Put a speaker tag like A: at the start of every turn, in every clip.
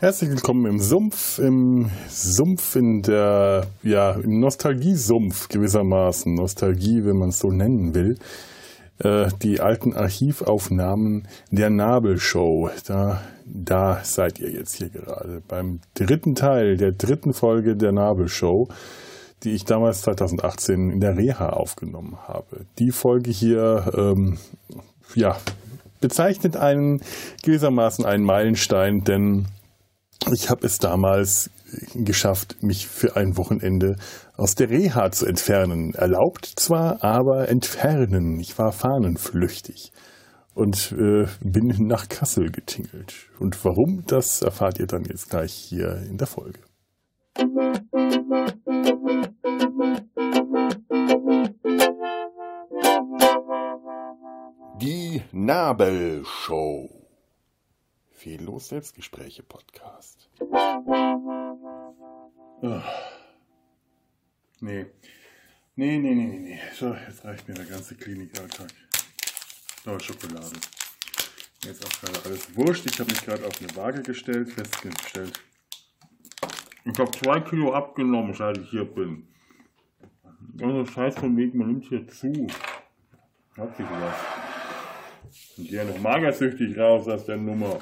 A: Herzlich willkommen im Sumpf, im Sumpf in der, ja, im Nostalgiesumpf gewissermaßen. Nostalgie, wenn man es so nennen will. Äh, die alten Archivaufnahmen der Nabelshow. Da, da seid ihr jetzt hier gerade. Beim dritten Teil der dritten Folge der Nabelshow, die ich damals 2018 in der Reha aufgenommen habe. Die Folge hier, ähm, ja, bezeichnet einen gewissermaßen einen Meilenstein, denn ich habe es damals geschafft, mich für ein Wochenende aus der Reha zu entfernen. Erlaubt zwar, aber entfernen. Ich war fahnenflüchtig und äh, bin nach Kassel getingelt. Und warum, das erfahrt ihr dann jetzt gleich hier in der Folge. Die Nabelshow. Fehllos Selbstgespräche Podcast. Nee. Nee, nee, nee, nee. So, jetzt reicht mir der ganze Klinikalltag. Oh, Schokolade. Jetzt auch gerade alles wurscht. Ich habe mich gerade auf eine Waage gestellt, festgestellt. Ich habe zwei Kilo abgenommen, seit ich hier bin. Also das heißt von wegen, man nimmt hier zu. Hat sich was. Und gehe noch magersüchtig raus aus der Nummer.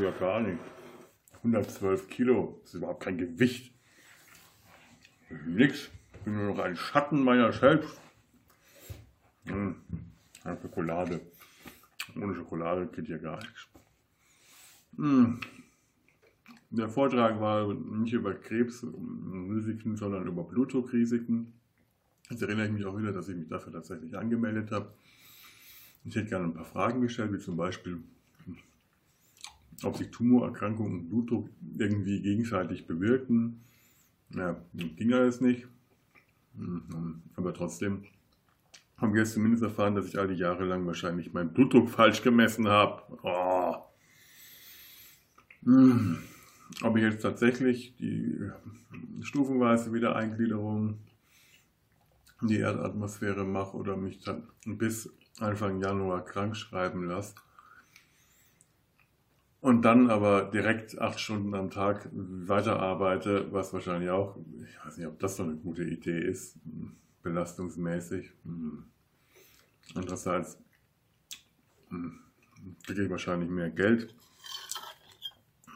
A: Ja, gar nicht. 112 Kilo. Das ist überhaupt kein Gewicht. Nix. Ich bin nur noch ein Schatten meiner selbst. Hm. Schokolade. Ohne Schokolade geht ja gar nichts. Hm. Der Vortrag war nicht über Krebsrisiken, sondern über Blutdruckrisiken. Jetzt erinnere ich mich auch wieder, dass ich mich dafür tatsächlich angemeldet habe. Ich hätte gerne ein paar Fragen gestellt, wie zum Beispiel, ob sich Tumorerkrankungen und Blutdruck irgendwie gegenseitig bewirken. Ja, ging alles nicht. Mhm, aber trotzdem haben wir jetzt zumindest erfahren, dass ich all die Jahre lang wahrscheinlich meinen Blutdruck falsch gemessen habe. Oh. Hm. Ob ich jetzt tatsächlich die stufenweise Wiedereingliederung in die Erdatmosphäre mache oder mich dann bis Anfang Januar krank schreiben lasse, und dann aber direkt acht Stunden am Tag weiterarbeite, was wahrscheinlich auch, ich weiß nicht, ob das so eine gute Idee ist, belastungsmäßig. Hm. Andererseits hm, kriege ich wahrscheinlich mehr Geld.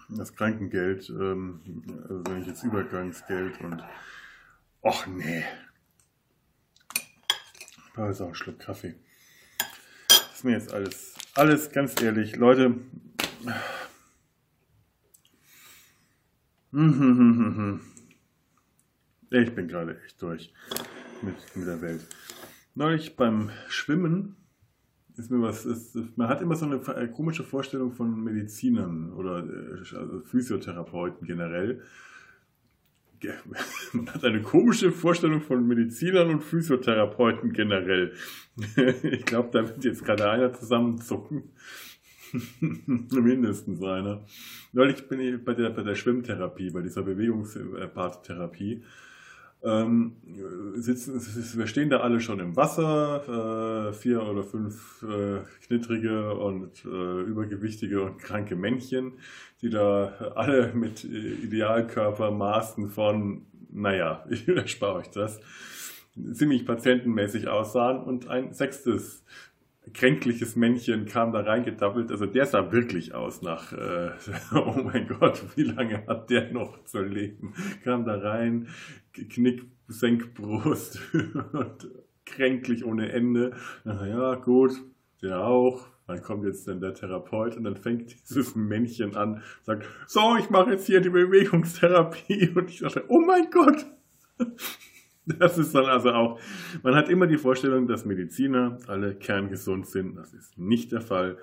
A: Das Krankengeld, ähm, also wenn ich jetzt Übergangsgeld und, ach nee, da ist auch ein Schluck Kaffee. Ist mir jetzt alles, alles ganz ehrlich, Leute, ich bin gerade echt durch mit, mit der Welt. Neulich beim Schwimmen ist mir was, ist, man hat immer so eine komische Vorstellung von Medizinern oder äh, also Physiotherapeuten generell. Man hat eine komische Vorstellung von Medizinern und Physiotherapeuten generell. Ich glaube, da wird jetzt gerade einer zusammenzucken. Mindestens einer. Neulich bin ich bei der, bei der Schwimmtherapie, bei dieser Bewegungsparttherapie. Ähm, sitzen, wir stehen da alle schon im Wasser, äh, vier oder fünf äh, knittrige und äh, übergewichtige und kranke Männchen, die da alle mit Idealkörpermaßen von, naja, ich erspare euch das, ziemlich patientenmäßig aussahen und ein sechstes kränkliches Männchen kam da reingetappelt. Also der sah wirklich aus nach, äh, oh mein Gott, wie lange hat der noch zu leben? Kam da rein, Knick, Senkbrust und kränklich ohne Ende. Ja, gut, der auch. Dann kommt jetzt dann der Therapeut und dann fängt dieses Männchen an, sagt, so, ich mache jetzt hier die Bewegungstherapie. Und ich dachte, oh mein Gott, das ist dann also auch, man hat immer die Vorstellung, dass Mediziner alle kerngesund sind. Das ist nicht der Fall.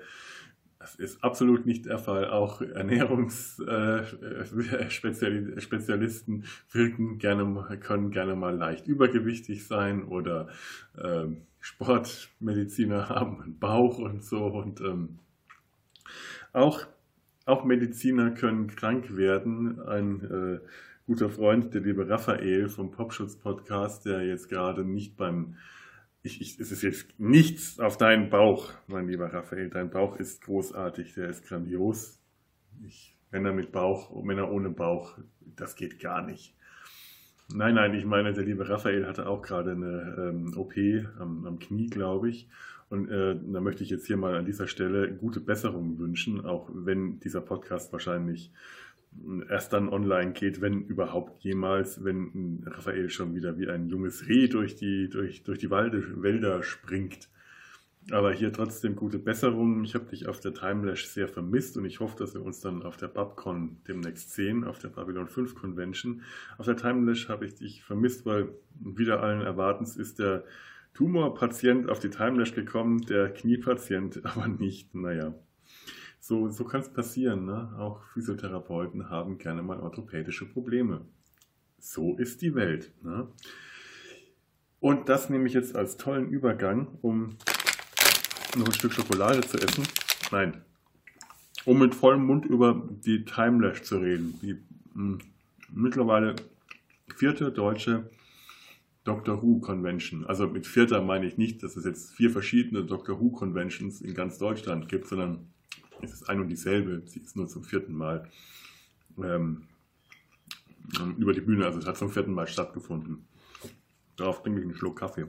A: Das ist absolut nicht der Fall. Auch Ernährungsspezialisten äh, wirken gerne, können gerne mal leicht übergewichtig sein oder äh, Sportmediziner haben einen Bauch und so. Und ähm, auch, auch Mediziner können krank werden. Ein äh, guter Freund, der liebe Raphael vom Popschutz-Podcast, der jetzt gerade nicht beim, ich, ich, es ist jetzt nichts auf deinen Bauch, mein lieber Raphael. Dein Bauch ist großartig, der ist grandios. Ich Männer mit Bauch, Männer ohne Bauch, das geht gar nicht. Nein, nein, ich meine, der liebe Raphael hatte auch gerade eine ähm, OP am, am, Knie, glaube ich. Und äh, da möchte ich jetzt hier mal an dieser Stelle gute Besserung wünschen, auch wenn dieser Podcast wahrscheinlich erst dann online geht, wenn überhaupt jemals, wenn Raphael schon wieder wie ein junges Reh durch die, durch, durch die Walde, Wälder springt. Aber hier trotzdem gute Besserung. Ich habe dich auf der Timelash sehr vermisst und ich hoffe, dass wir uns dann auf der Babcon demnächst sehen, auf der Babylon 5 Convention. Auf der Timelash habe ich dich vermisst, weil wieder allen Erwartens ist der Tumorpatient auf die Timelash gekommen, der Kniepatient aber nicht. Naja, so, so kann es passieren. Ne? Auch Physiotherapeuten haben gerne mal orthopädische Probleme. So ist die Welt. Ne? Und das nehme ich jetzt als tollen Übergang, um noch ein Stück Schokolade zu essen. Nein, um mit vollem Mund über die Timelash zu reden. Die mh, hm, mittlerweile vierte deutsche Doctor Who Convention. Also mit vierter meine ich nicht, dass es jetzt vier verschiedene Doctor Who Conventions in ganz Deutschland gibt, sondern es ist ein und dieselbe, sie ist nur zum vierten Mal ähm, über die Bühne, also es hat zum vierten Mal stattgefunden. Darauf trinke ich einen Schluck Kaffee.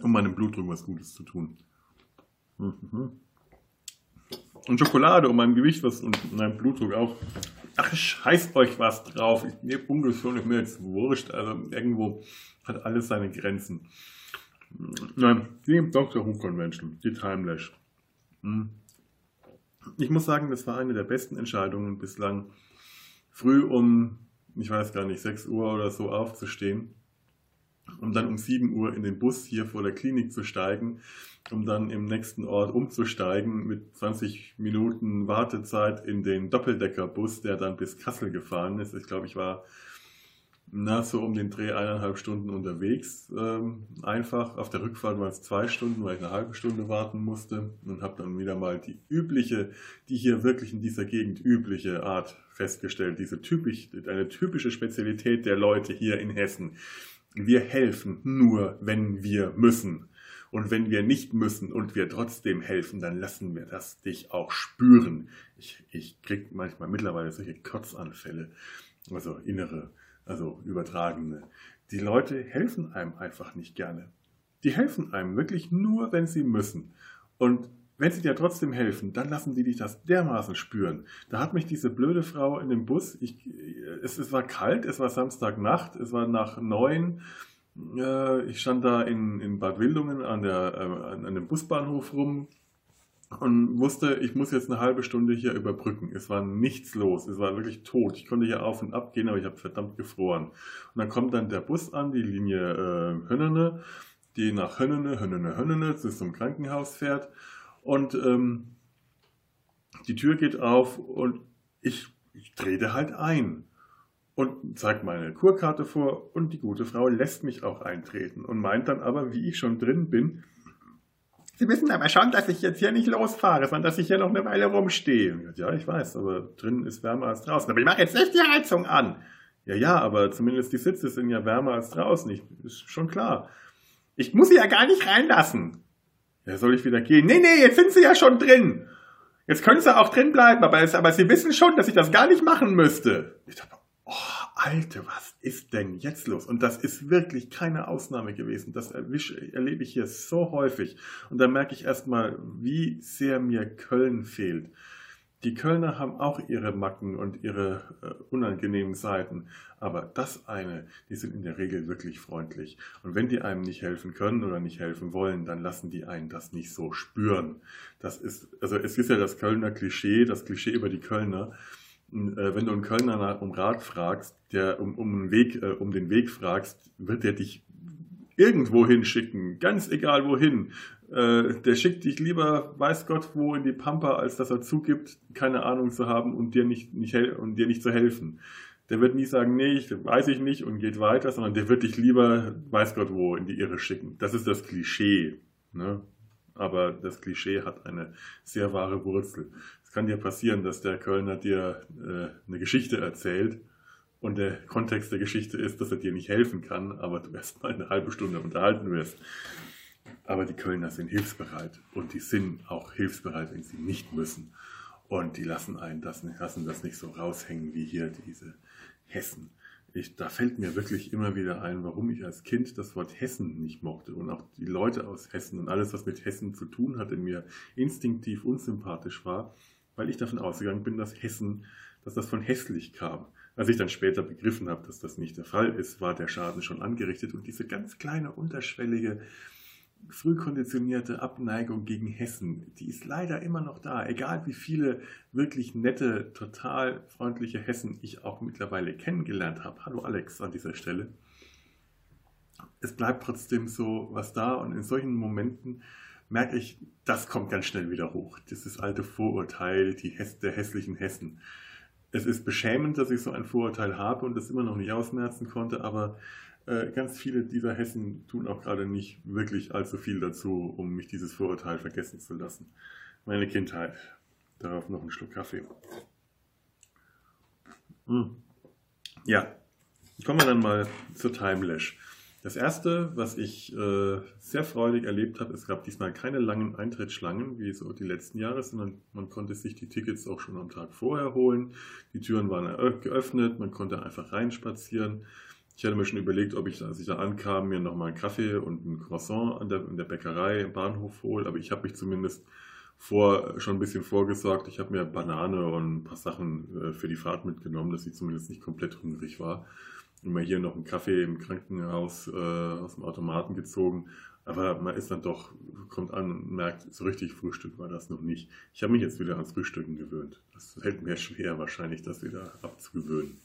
A: Um meinem Blutdruck was Gutes zu tun. Mhm. Und Schokolade, um meinem Gewicht was und meinem Blutdruck auch. Ach, scheiß euch was drauf. Ich nehme ungesund, ist mir jetzt wurscht. Also irgendwo hat alles seine Grenzen. Nein, die Dr. Who Convention, die Timelash. Hm. Ich muss sagen, das war eine der besten Entscheidungen bislang, früh um, ich weiß gar nicht, 6 Uhr oder so aufzustehen, um dann um 7 Uhr in den Bus hier vor der Klinik zu steigen, um dann im nächsten Ort umzusteigen mit 20 Minuten Wartezeit in den Doppeldeckerbus, der dann bis Kassel gefahren ist. Ich glaube, ich war na, so um den Dreh eineinhalb Stunden unterwegs. Ähm, einfach auf der Rückfahrt waren es zwei Stunden, weil ich eine halbe Stunde warten musste und habe dann wieder mal die übliche, die hier wirklich in dieser Gegend übliche Art festgestellt. Diese typisch, eine typische Spezialität der Leute hier in Hessen. Wir helfen nur, wenn wir müssen. Und wenn wir nicht müssen und wir trotzdem helfen, dann lassen wir das dich auch spüren. Ich, ich krieg manchmal mittlerweile solche Kotzanfälle, also innere also übertragene. Die Leute helfen einem einfach nicht gerne. Die helfen einem wirklich nur, wenn sie müssen. Und wenn sie dir trotzdem helfen, dann lassen die dich das dermaßen spüren. Da hat mich diese blöde Frau in dem Bus, ich, es, es war kalt, es war Samstagnacht, es war nach neun. Äh, ich stand da in, in Bad Wildungen an, der, äh, an dem Busbahnhof rum, und wusste, ich muss jetzt eine halbe Stunde hier überbrücken. Es war nichts los, es war wirklich tot. Ich konnte hier auf und ab gehen, aber ich habe verdammt gefroren. Und dann kommt dann der Bus an, die Linie äh, Hönnene, die nach Hönnene, Hönnene, Hönnene zu zum Krankenhaus fährt. Und ähm, die Tür geht auf und ich, ich trete halt ein und zeige meine Kurkarte vor und die gute Frau lässt mich auch eintreten und meint dann aber, wie ich schon drin bin, Sie wissen aber schon, dass ich jetzt hier nicht losfahre, sondern dass ich hier noch eine Weile rumstehe. Ja, ich weiß, aber drinnen ist wärmer als draußen. Aber ich mache jetzt nicht die Heizung an. Ja, ja, aber zumindest die Sitze sind ja wärmer als draußen. Ich, ist schon klar. Ich muss sie ja gar nicht reinlassen. Ja, soll ich wieder gehen? Nee, nee, jetzt sind sie ja schon drin. Jetzt können sie auch drin bleiben, aber, es, aber sie wissen schon, dass ich das gar nicht machen müsste. Ich dachte, oh, Alter, was ist denn jetzt los? Und das ist wirklich keine Ausnahme gewesen. Das erwische, erlebe ich hier so häufig. Und da merke ich erstmal, wie sehr mir Köln fehlt. Die Kölner haben auch ihre Macken und ihre äh, unangenehmen Seiten, aber das eine, die sind in der Regel wirklich freundlich. Und wenn die einem nicht helfen können oder nicht helfen wollen, dann lassen die einen das nicht so spüren. Das ist, also es ist ja das Kölner Klischee, das Klischee über die Kölner, wenn du einen Kölner um Rat fragst, der um, um, einen Weg, äh, um den Weg fragst, wird der dich irgendwo hinschicken, ganz egal wohin. Äh, der schickt dich lieber, weiß Gott wo, in die Pampa, als dass er zugibt, keine Ahnung zu haben und dir nicht, nicht, und dir nicht zu helfen. Der wird nie sagen, nee, ich, weiß ich nicht und geht weiter, sondern der wird dich lieber, weiß Gott wo, in die Irre schicken. Das ist das Klischee. Ne? Aber das Klischee hat eine sehr wahre Wurzel kann dir passieren, dass der Kölner dir äh, eine Geschichte erzählt und der Kontext der Geschichte ist, dass er dir nicht helfen kann, aber du erst mal eine halbe Stunde unterhalten wirst. Aber die Kölner sind hilfsbereit und die sind auch hilfsbereit, wenn sie nicht müssen. Und die lassen einen das, lassen das nicht so raushängen wie hier diese Hessen. Ich, da fällt mir wirklich immer wieder ein, warum ich als Kind das Wort Hessen nicht mochte und auch die Leute aus Hessen und alles, was mit Hessen zu tun hatte, mir instinktiv unsympathisch war, weil ich davon ausgegangen bin, dass Hessen, dass das von hässlich kam. Als ich dann später begriffen habe, dass das nicht der Fall ist, war der Schaden schon angerichtet und diese ganz kleine unterschwellige früh konditionierte Abneigung gegen Hessen, die ist leider immer noch da. Egal wie viele wirklich nette, total freundliche Hessen ich auch mittlerweile kennengelernt habe. Hallo Alex an dieser Stelle. Es bleibt trotzdem so was da und in solchen Momenten merke ich, das kommt ganz schnell wieder hoch. Dieses alte Vorurteil die Hess der hässlichen Hessen. Es ist beschämend, dass ich so ein Vorurteil habe und das immer noch nicht ausmerzen konnte, aber äh, ganz viele dieser Hessen tun auch gerade nicht wirklich allzu viel dazu, um mich dieses Vorurteil vergessen zu lassen. Meine Kindheit. Darauf noch einen Schluck Kaffee. Hm. Ja, kommen wir dann mal zur Timelash. Das erste, was ich äh, sehr freudig erlebt habe, es gab diesmal keine langen Eintrittsschlangen, wie so die letzten Jahre, sondern man konnte sich die Tickets auch schon am Tag vorher holen. Die Türen waren geöffnet, man konnte einfach reinspazieren. Ich hatte mir schon überlegt, ob ich, als ich da ankam, mir nochmal einen Kaffee und ein Croissant an der, in der Bäckerei im Bahnhof hole. Aber ich habe mich zumindest vor, schon ein bisschen vorgesorgt. Ich habe mir Banane und ein paar Sachen äh, für die Fahrt mitgenommen, dass ich zumindest nicht komplett hungrig war. Immer hier noch einen Kaffee im Krankenhaus äh, aus dem Automaten gezogen. Aber man ist dann doch, kommt an und merkt, so richtig Frühstück war das noch nicht. Ich habe mich jetzt wieder ans Frühstücken gewöhnt. Das fällt mir schwer, wahrscheinlich das wieder abzugewöhnen.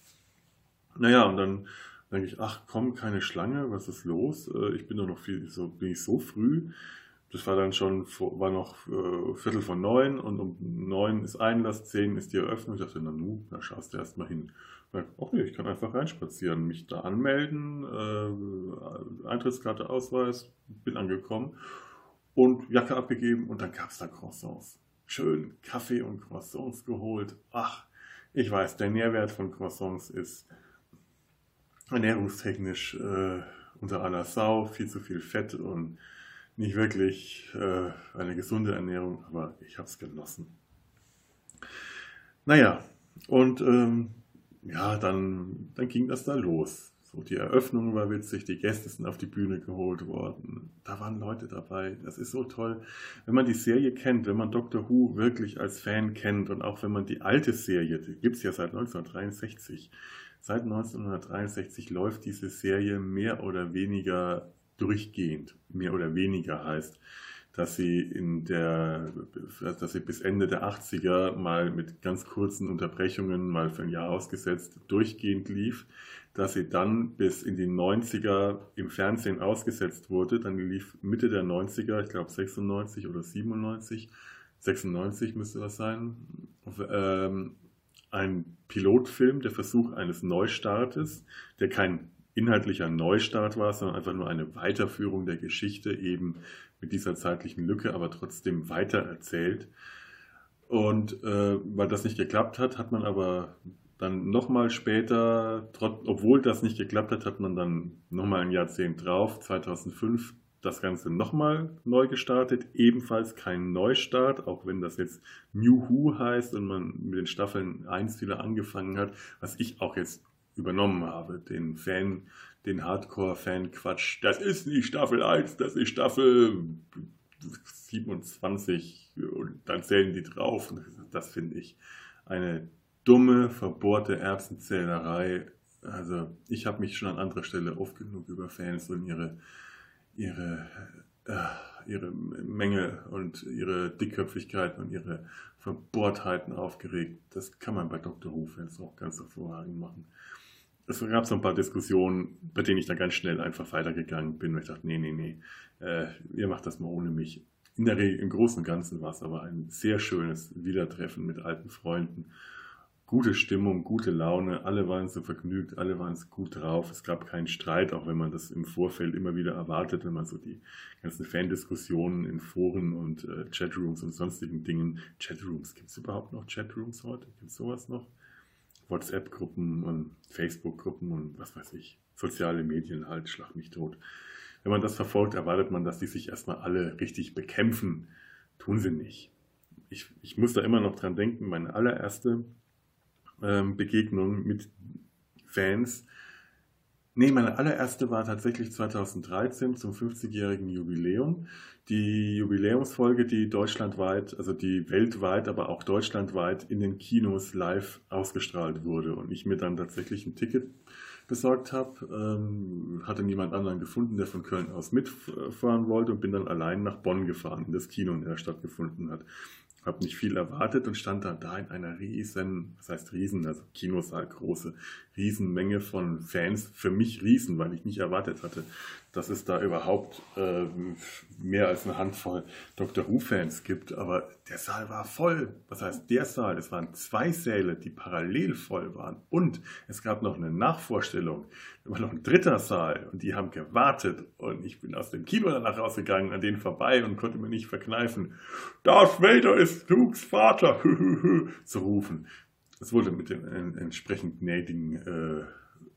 A: Naja, und dann denke ich, ach komm, keine Schlange, was ist los? Äh, ich bin doch noch viel, so, bin ich so früh. Das war dann schon, war noch äh, Viertel von neun und um neun ist Einlass, zehn ist die Eröffnung. Ich dachte, na nu, da schaust du erst mal hin. Okay, ich kann einfach reinspazieren, mich da anmelden, äh, Eintrittskarte, Ausweis, bin angekommen und Jacke abgegeben und dann gab es da Croissants. Schön Kaffee und Croissants geholt. Ach, ich weiß, der Nährwert von Croissants ist ernährungstechnisch äh, unter aller Sau, viel zu viel Fett und nicht wirklich äh, eine gesunde Ernährung, aber ich habe es genossen. Naja, und ähm, ja, dann, dann ging das da los. So, die Eröffnung war witzig, die Gäste sind auf die Bühne geholt worden. Da waren Leute dabei. Das ist so toll. Wenn man die Serie kennt, wenn man Doctor Who wirklich als Fan kennt und auch wenn man die alte Serie, die gibt es ja seit 1963, Seit 1963 läuft diese Serie mehr oder weniger durchgehend. Mehr oder weniger heißt, dass sie in der, dass sie bis Ende der 80er mal mit ganz kurzen Unterbrechungen, mal für ein Jahr ausgesetzt, durchgehend lief, dass sie dann bis in die 90er im Fernsehen ausgesetzt wurde, dann lief Mitte der 90er, ich glaube 96 oder 97, 96 müsste das sein, ähm, ein Pilotfilm, der Versuch eines Neustartes, der kein inhaltlicher Neustart war, sondern einfach nur eine Weiterführung der Geschichte eben mit dieser zeitlichen Lücke, aber trotzdem weitererzählt. Und äh, weil das nicht geklappt hat, hat man aber dann nochmal später, trot, obwohl das nicht geklappt hat, hat man dann nochmal ein Jahrzehnt drauf, 2005, das Ganze nochmal neu gestartet. Ebenfalls kein Neustart, auch wenn das jetzt New Who heißt und man mit den Staffeln 1 wieder angefangen hat, was ich auch jetzt übernommen habe. Den Fan, den Hardcore-Fan-Quatsch. Das ist nicht Staffel 1, das ist Staffel 27 und dann zählen die drauf. Das finde ich eine dumme, verbohrte Erbsenzählerei. Also ich habe mich schon an anderer Stelle oft genug über Fans und ihre ihre, äh, ihre Menge und ihre Dickköpfigkeit und ihre Verbohrtheiten aufgeregt. Das kann man bei Dr. Who Fans auch ganz hervorragend machen. Es gab so ein paar Diskussionen, bei denen ich dann ganz schnell einfach weitergegangen bin, weil ich dachte, nee, nee, nee, äh, ihr macht das mal ohne mich. In der Regel, im Großen und Ganzen war es aber ein sehr schönes Wiedertreffen mit alten Freunden gute Stimmung, gute Laune, alle waren so vergnügt, alle waren so gut drauf. Es gab keinen Streit, auch wenn man das im Vorfeld immer wieder erwartet, wenn man so die ganzen Fandiskussionen in Foren und äh, Chatrooms und sonstigen Dingen. Chatrooms, gibt es überhaupt noch Chatrooms heute? Gibt es sowas noch? WhatsApp-Gruppen und Facebook-Gruppen und was weiß ich. Soziale Medien halt, schlag mich tot. Wenn man das verfolgt, erwartet man, dass die sich erstmal alle richtig bekämpfen. Tun sie nicht ich, ich muss da immer noch dran denken, meine allererste ähm, Begegnung mit Fans. Nee, meine allererste war tatsächlich 2013 zum 50-jährigen Jubiläum. Die Jubiläumsfolge, die deutschlandweit, also die weltweit, aber auch deutschlandweit in den Kinos live ausgestrahlt wurde und ich mir dann tatsächlich ein Ticket besorgt habe, ähm, hatte niemand anderen gefunden, der von Köln aus mitfahren wollte und bin dann allein nach Bonn gefahren, in das Kino, in der stattgefunden hat habe nicht viel erwartet und stand dann da in einer riesen, was heißt riesen, also Kinosaal große, Riesenmenge von Fans, für mich riesen, weil ich nicht erwartet hatte, dass es da überhaupt äh, mehr als eine Handvoll Dr. Who-Fans gibt. Aber der Saal war voll. Was heißt der Saal? Es waren zwei Säle, die parallel voll waren. Und es gab noch eine Nachvorstellung. Da war noch ein dritter Saal und die haben gewartet. Und ich bin aus dem Kino danach rausgegangen, an denen vorbei und konnte mir nicht verkneifen. Darth Vader ist Lukes Vater zu rufen. Das wurde mit den entsprechend gnädigen äh,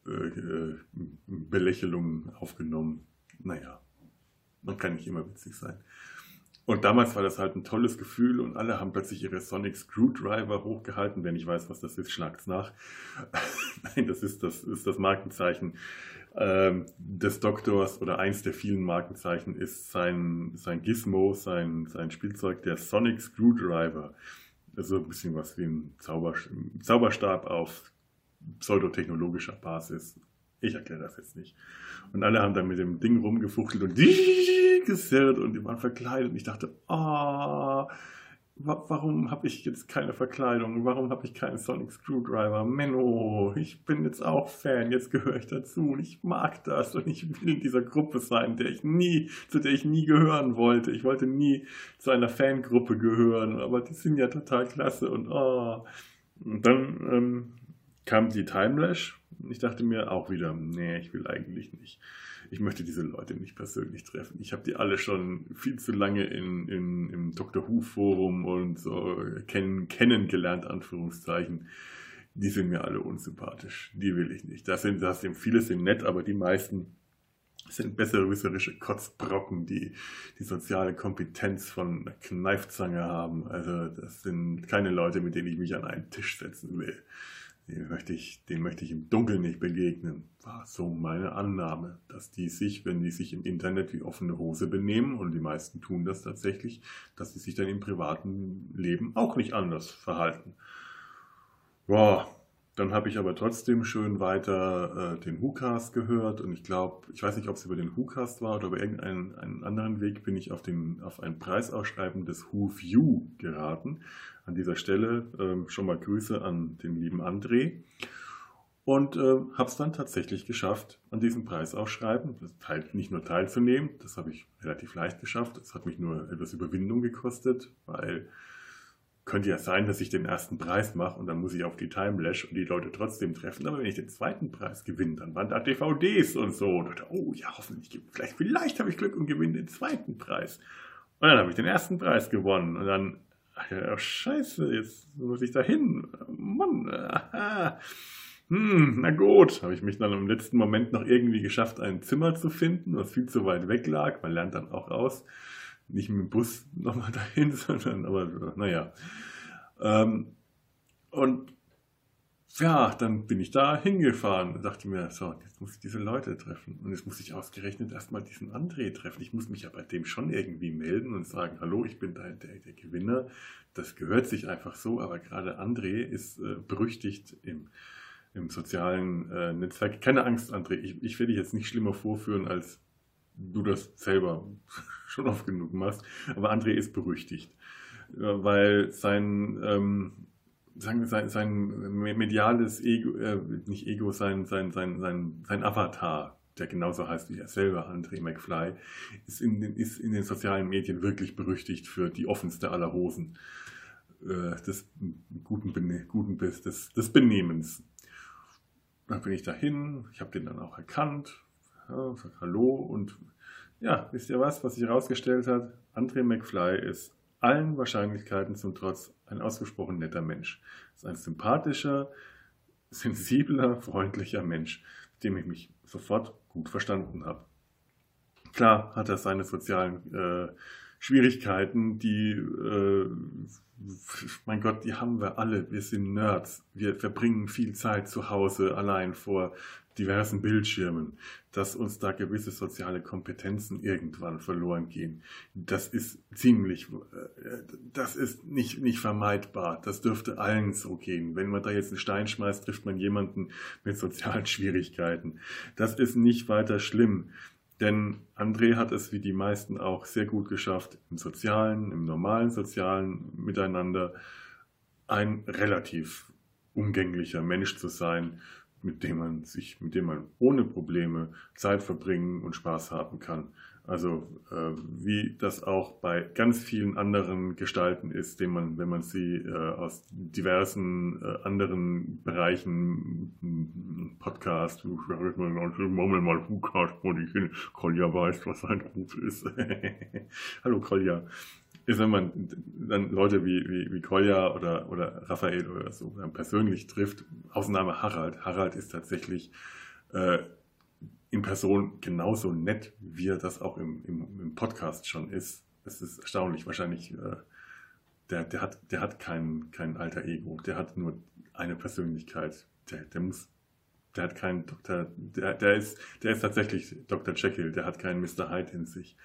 A: äh, Belächelungen aufgenommen. Naja, man kann nicht immer witzig sein. Und damals war das halt ein tolles Gefühl und alle haben plötzlich ihre Sonic Screwdriver hochgehalten. Wer nicht weiß, was das ist, schlagt's nach. Nein, das ist das, ist das Markenzeichen ähm, des Doktors oder eins der vielen Markenzeichen ist sein, sein Gizmo, sein, sein Spielzeug, der Sonic Screwdriver. Also ein bisschen was wie ein Zauber, Zauberstab auf pseudotechnologischer Basis. Ich erkläre das jetzt nicht. Und alle haben dann mit dem Ding rumgefuchtelt und gesirrt und die waren verkleidet. Und ich dachte, ah, oh, warum habe ich jetzt keine Verkleidung? Warum habe ich keinen Sonic Screwdriver? Menno, ich bin jetzt auch Fan, jetzt gehöre ich dazu und ich mag das und ich will in dieser Gruppe sein, der ich nie, zu der ich nie gehören wollte. Ich wollte nie zu einer Fangruppe gehören, aber die sind ja total klasse und oh. Und dann ähm, kam die Timelash. Ich dachte mir auch wieder, nee, ich will eigentlich nicht. Ich möchte diese Leute nicht persönlich treffen. Ich habe die alle schon viel zu lange in, in, im Dr. Who Forum und so kennen, kennengelernt, Anführungszeichen. Die sind mir alle unsympathisch. Die will ich nicht. Das sind, das sind, viele sind nett, aber die meisten sind besserwisserische Kotzbrocken, die die soziale Kompetenz von einer Kneifzange haben. Also das sind keine Leute, mit denen ich mich an einen Tisch setzen will. Den möchte, ich, den möchte ich im Dunkeln nicht begegnen. War so meine Annahme, dass die sich, wenn die sich im Internet wie offene Hose benehmen, und die meisten tun das tatsächlich, dass die sich dann im privaten Leben auch nicht anders verhalten. Ja, dann habe ich aber trotzdem schön weiter äh, den WhoCast gehört und ich glaube, ich weiß nicht, ob es über den WhoCast war oder über irgendeinen einen anderen Weg bin ich auf, den, auf ein Preisausschreiben des WhoView geraten an dieser Stelle äh, schon mal Grüße an den lieben André. Und äh, habe es dann tatsächlich geschafft, an diesem Preisausschreiben teil, nicht nur teilzunehmen, das habe ich relativ leicht geschafft, es hat mich nur etwas Überwindung gekostet, weil könnte ja sein, dass ich den ersten Preis mache und dann muss ich auf die Timelash und die Leute trotzdem treffen. Aber wenn ich den zweiten Preis gewinne, dann waren da DVDs und so. Und dachte, oh ja, hoffentlich, vielleicht, vielleicht habe ich Glück und gewinne den zweiten Preis. Und dann habe ich den ersten Preis gewonnen. Und dann Ach, scheiße, jetzt muss ich da hin. Mann. Aha. Hm, na gut, habe ich mich dann im letzten Moment noch irgendwie geschafft, ein Zimmer zu finden, was viel zu weit weg lag. Man lernt dann auch aus. Nicht mit dem Bus nochmal dahin, sondern, aber naja. Ähm, und ja, dann bin ich da hingefahren und dachte mir, so, jetzt muss ich diese Leute treffen. Und jetzt muss ich ausgerechnet erstmal diesen André treffen. Ich muss mich ja bei dem schon irgendwie melden und sagen, hallo, ich bin der, der, der Gewinner. Das gehört sich einfach so, aber gerade André ist äh, berüchtigt im, im sozialen äh, Netzwerk. Keine Angst, André, ich, ich werde dich jetzt nicht schlimmer vorführen, als du das selber schon oft genug machst. Aber André ist berüchtigt, äh, weil sein... Ähm, sagen sein, sein mediales Ego, äh, nicht Ego, sein, sein, sein, sein, sein Avatar, der genauso heißt wie er selber, André McFly, ist in, den, ist in den sozialen Medien wirklich berüchtigt für die offenste aller Hosen äh, des guten, guten des, des Benehmens. Dann bin ich dahin, ich habe den dann auch erkannt, ja, sag Hallo und ja, wisst ihr was, was sich herausgestellt hat? André McFly ist allen Wahrscheinlichkeiten zum Trotz ein ausgesprochen netter Mensch. Ist ein sympathischer, sensibler, freundlicher Mensch, mit dem ich mich sofort gut verstanden habe. Klar hat er seine sozialen äh, Schwierigkeiten, die, äh, mein Gott, die haben wir alle. Wir sind Nerds. Wir verbringen viel Zeit zu Hause allein vor diversen Bildschirmen, dass uns da gewisse soziale Kompetenzen irgendwann verloren gehen. Das ist ziemlich, äh, das ist nicht, nicht vermeidbar. Das dürfte allen so gehen. Wenn man da jetzt einen Stein schmeißt, trifft man jemanden mit sozialen Schwierigkeiten. Das ist nicht weiter schlimm. Denn André hat es wie die meisten auch sehr gut geschafft, im sozialen, im normalen sozialen Miteinander ein relativ umgänglicher Mensch zu sein mit dem man sich, mit dem man ohne Probleme Zeit verbringen und Spaß haben kann. Also äh, wie das auch bei ganz vielen anderen Gestalten ist, den man, wenn man sie äh, aus diversen äh, anderen Bereichen, Podcast, ich sage mal, Podcast vor dich hin, Kolja weiß, was sein Ruf ist. Hallo Kolja ist, wenn man dann Leute wie, wie, wie Kolja oder, oder Raphael oder so dann persönlich trifft, Ausnahme Harald. Harald ist tatsächlich äh, in Person genauso nett, wie er das auch im, im, im Podcast schon ist. Es ist erstaunlich. Wahrscheinlich, äh, der, der, hat, der hat kein, kein alter Ego. Der hat nur eine Persönlichkeit. Der, der muss der hat keinen Dr. Der, der, ist, der ist tatsächlich Dr. Jekyll, der hat keinen Mr. Hyde in sich.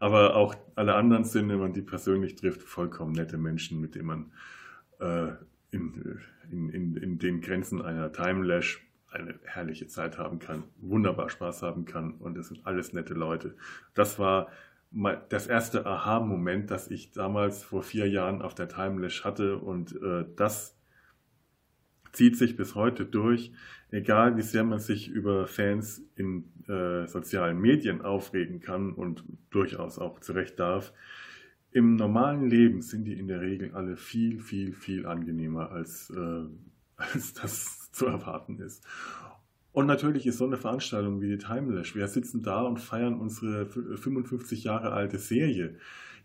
A: Aber auch alle anderen sind, wenn man die persönlich trifft, vollkommen nette Menschen, mit denen man äh, in, in, in, in den Grenzen einer Time Lash eine herrliche Zeit haben kann, wunderbar Spaß haben kann und es sind alles nette Leute. Das war das erste Aha-Moment, das ich damals vor vier Jahren auf der Time Lash hatte und äh, das zieht sich bis heute durch, egal wie sehr man sich über Fans in äh, sozialen Medien aufregen kann und durchaus auch zurecht darf. Im normalen Leben sind die in der Regel alle viel, viel, viel angenehmer, als, äh, als das zu erwarten ist. Und natürlich ist so eine Veranstaltung wie die Timelash. Wir sitzen da und feiern unsere 55 Jahre alte Serie.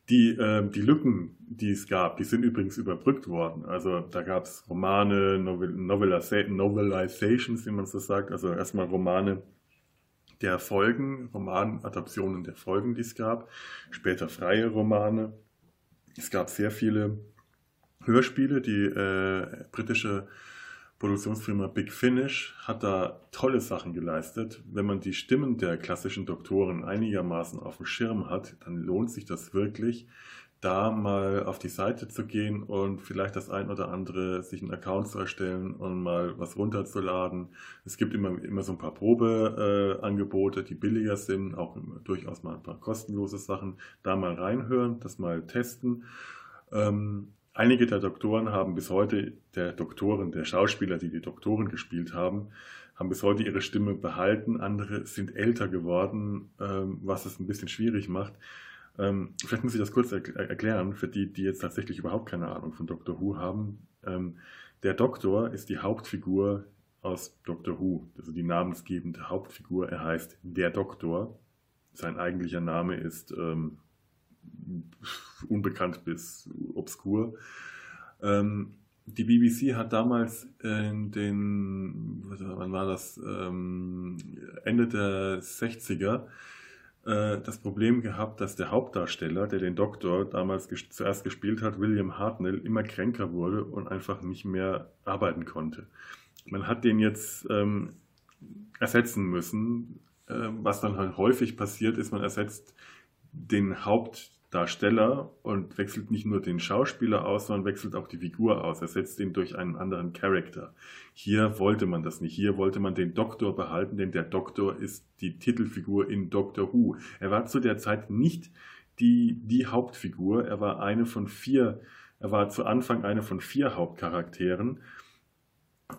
A: Die, äh, die Lücken, die es gab, die sind übrigens überbrückt worden. Also da gab es Romane, Novel Novelizations, wie man so sagt. Also erstmal Romane der Folgen, Romanadaptionen der Folgen, die es gab. Später freie Romane. Es gab sehr viele Hörspiele. Die äh, britische Produktionsfirma Big Finish hat da tolle Sachen geleistet. Wenn man die Stimmen der klassischen Doktoren einigermaßen auf dem Schirm hat, dann lohnt sich das wirklich, da mal auf die Seite zu gehen und vielleicht das ein oder andere sich einen Account zu erstellen und mal was runterzuladen. Es gibt immer, immer so ein paar Probeangebote, äh, die billiger sind, auch durchaus mal ein paar kostenlose Sachen. Da mal reinhören, das mal testen. Ähm, Einige der Doktoren haben bis heute, der Doktoren, der Schauspieler, die die Doktoren gespielt haben, haben bis heute ihre Stimme behalten. Andere sind älter geworden, ähm, was es ein bisschen schwierig macht. Ähm, vielleicht muss ich das kurz erklären, für die, die jetzt tatsächlich überhaupt keine Ahnung von Doctor Who haben. Ähm, der Doktor ist die Hauptfigur aus Doctor Who, also die namensgebende Hauptfigur. Er heißt der Doktor. Sein eigentlicher Name ist unbekannt bis obskur. Ähm, die BBC hat damals in den, wann war das, ähm, Ende der 60er äh, das Problem gehabt, dass der Hauptdarsteller, der den Doktor damals ges zuerst gespielt hat, William Hartnell, immer kränker wurde und einfach nicht mehr arbeiten konnte. Man hat den jetzt ähm, ersetzen müssen. Äh, was dann halt häufig passiert ist, man ersetzt den Haupt Darsteller und wechselt nicht nur den Schauspieler aus, sondern wechselt auch die Figur aus. Er setzt ihn durch einen anderen Charakter. Hier wollte man das nicht. Hier wollte man den Doktor behalten, denn der Doktor ist die Titelfigur in Doctor Who. Er war zu der Zeit nicht die, die Hauptfigur. Er war eine von vier, er war zu Anfang eine von vier Hauptcharakteren.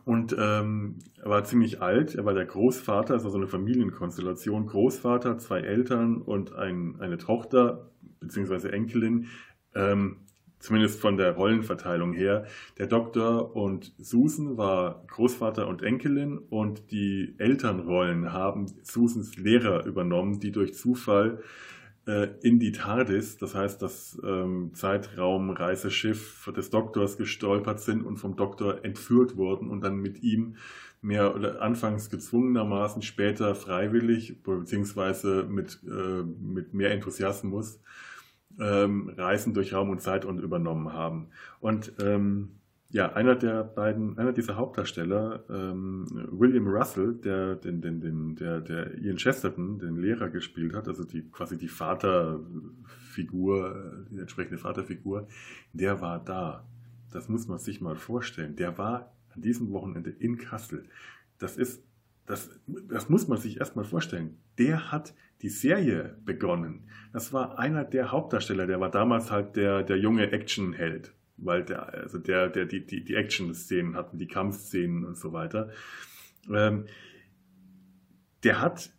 A: Und ähm, er war ziemlich alt, er war der Großvater, also so eine Familienkonstellation, Großvater, zwei Eltern und ein, eine Tochter, beziehungsweise Enkelin, ähm, zumindest von der Rollenverteilung her. Der Doktor und Susan war Großvater und Enkelin und die Elternrollen haben Susans Lehrer übernommen, die durch Zufall in die TARDIS, das heißt das ähm, Zeitraumreiseschiff des Doktors gestolpert sind und vom Doktor entführt wurden und dann mit ihm mehr oder anfangs gezwungenermaßen, später freiwillig, beziehungsweise mit, äh, mit mehr Enthusiasmus ähm, Reisen durch Raum und Zeit und übernommen haben. Und ähm, ja, einer der beiden, einer dieser Hauptdarsteller, ähm, William Russell, der, den, den, den, der, der Ian Chesterton, den Lehrer gespielt hat, also die quasi die Vaterfigur, die entsprechende Vaterfigur, der war da. Das muss man sich mal vorstellen. Der war an diesem Wochenende in Kassel. Das ist, das, das muss man sich erstmal vorstellen. Der hat die Serie begonnen. Das war einer der Hauptdarsteller, der war damals halt der, der junge Actionheld weil der, also der, der die, die, die Action-Szenen hatten, die Kampfszenen und so weiter. Ähm, der hat,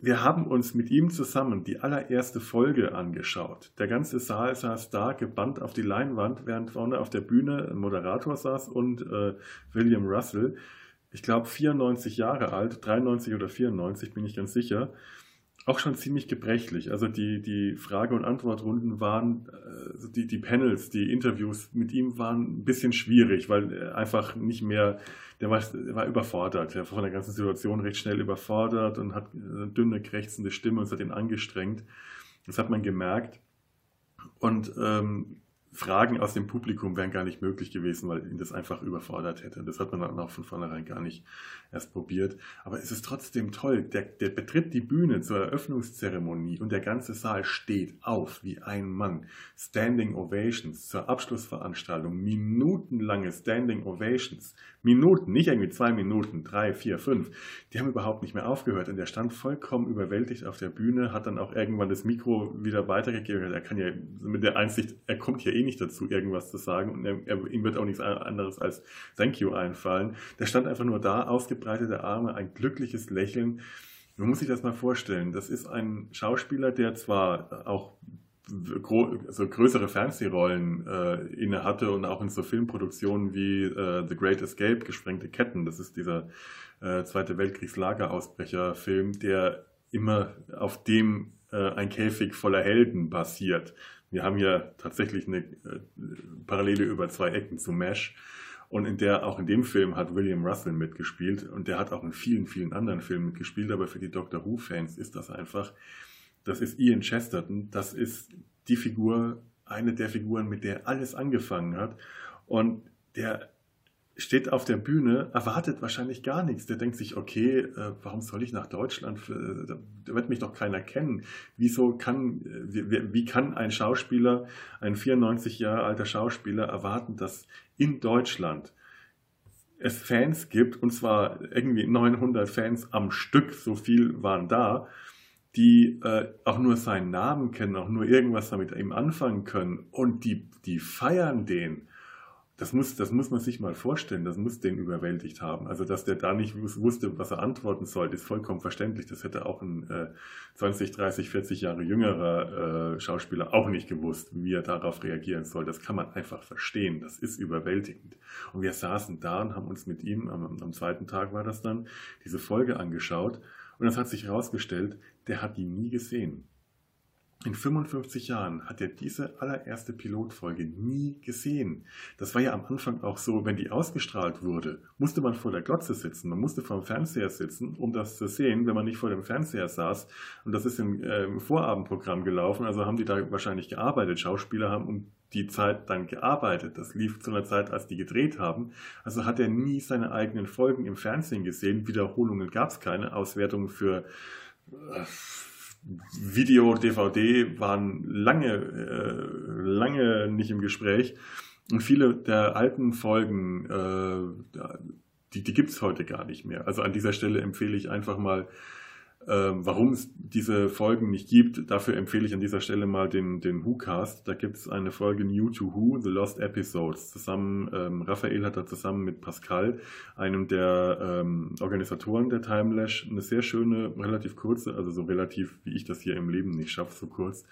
A: wir haben uns mit ihm zusammen die allererste Folge angeschaut. Der ganze Saal saß da, gebannt auf die Leinwand, während vorne auf der Bühne ein Moderator saß und äh, William Russell. Ich glaube 94 Jahre alt, 93 oder 94, bin ich ganz sicher auch schon ziemlich gebrechlich. Also die, die Frage- und Antwortrunden waren, also die, die Panels, die Interviews mit ihm waren ein bisschen schwierig, weil einfach nicht mehr, der war, der war überfordert, er war von der ganzen Situation recht schnell überfordert und hat eine dünne, krächzende Stimme und es hat ihn angestrengt. Das hat man gemerkt. Und ähm, Fragen aus dem Publikum wären gar nicht möglich gewesen, weil ihn das einfach überfordert hätte. Das hat man dann auch von vornherein gar nicht erst probiert. Aber es ist trotzdem toll. Der, der betritt die Bühne zur Eröffnungszeremonie und der ganze Saal steht auf wie ein Mann. Standing Ovations zur Abschlussveranstaltung. Minutenlange Standing Ovations. Minuten, nicht irgendwie zwei Minuten, drei, vier, fünf. Die haben überhaupt nicht mehr aufgehört. Und der stand vollkommen überwältigt auf der Bühne, hat dann auch irgendwann das Mikro wieder weitergegeben. Er kann ja mit der Einsicht, er kommt hier eh nicht dazu, irgendwas zu sagen und er, er, ihm wird auch nichts anderes als Thank you einfallen. Der stand einfach nur da, ausgebreitete Arme, ein glückliches Lächeln. Man muss sich das mal vorstellen. Das ist ein Schauspieler, der zwar auch also größere Fernsehrollen äh, inne hatte und auch in so Filmproduktionen wie äh, The Great Escape, Gesprengte Ketten, das ist dieser äh, Zweite Weltkriegslagerausbrecher-Film, der immer auf dem äh, ein Käfig voller Helden basiert. Wir haben ja tatsächlich eine äh, Parallele über zwei Ecken zu Mesh. Und in der, auch in dem Film hat William Russell mitgespielt und der hat auch in vielen, vielen anderen Filmen mitgespielt, aber für die Doctor Who-Fans ist das einfach, das ist Ian Chesterton, das ist die Figur, eine der Figuren, mit der alles angefangen hat. Und der steht auf der Bühne, erwartet wahrscheinlich gar nichts. Der denkt sich, okay, äh, warum soll ich nach Deutschland? Äh, da wird mich doch keiner kennen. Wieso kann, äh, wie, kann ein Schauspieler, ein 94 Jahre alter Schauspieler erwarten, dass in Deutschland es Fans gibt, und zwar irgendwie 900 Fans am Stück, so viel waren da, die auch nur seinen Namen kennen, auch nur irgendwas damit ihm anfangen können und die, die feiern den das muss, das muss man sich mal vorstellen, das muss den überwältigt haben. Also, dass der da nicht wusste, was er antworten sollte, ist vollkommen verständlich. Das hätte auch ein äh, 20, 30, 40 Jahre jüngerer äh, Schauspieler auch nicht gewusst, wie er darauf reagieren soll. Das kann man einfach verstehen. Das ist überwältigend. Und wir saßen da und haben uns mit ihm, am, am zweiten Tag war das dann, diese Folge angeschaut. Und es hat sich herausgestellt, der hat die nie gesehen. In 55 Jahren hat er diese allererste Pilotfolge nie gesehen. Das war ja am Anfang auch so, wenn die ausgestrahlt wurde, musste man vor der Glotze sitzen, man musste vor dem Fernseher sitzen, um das zu sehen, wenn man nicht vor dem Fernseher saß. Und das ist im, äh, im Vorabendprogramm gelaufen, also haben die da wahrscheinlich gearbeitet. Schauspieler haben um die Zeit dann gearbeitet. Das lief zu einer Zeit, als die gedreht haben. Also hat er nie seine eigenen Folgen im Fernsehen gesehen. Wiederholungen gab es keine, Auswertungen für... Äh, Video, DVD waren lange, äh, lange nicht im Gespräch. Und viele der alten Folgen, äh, die, die gibt es heute gar nicht mehr. Also an dieser Stelle empfehle ich einfach mal warum es diese Folgen nicht gibt, dafür empfehle ich an dieser Stelle mal den, den Who-Cast. Da gibt es eine Folge New to Who, The Lost Episodes. Zusammen, ähm, Raphael hat da zusammen mit Pascal, einem der ähm, Organisatoren der Timelash, eine sehr schöne, relativ kurze, also so relativ, wie ich das hier im Leben nicht schaffe, so kurz,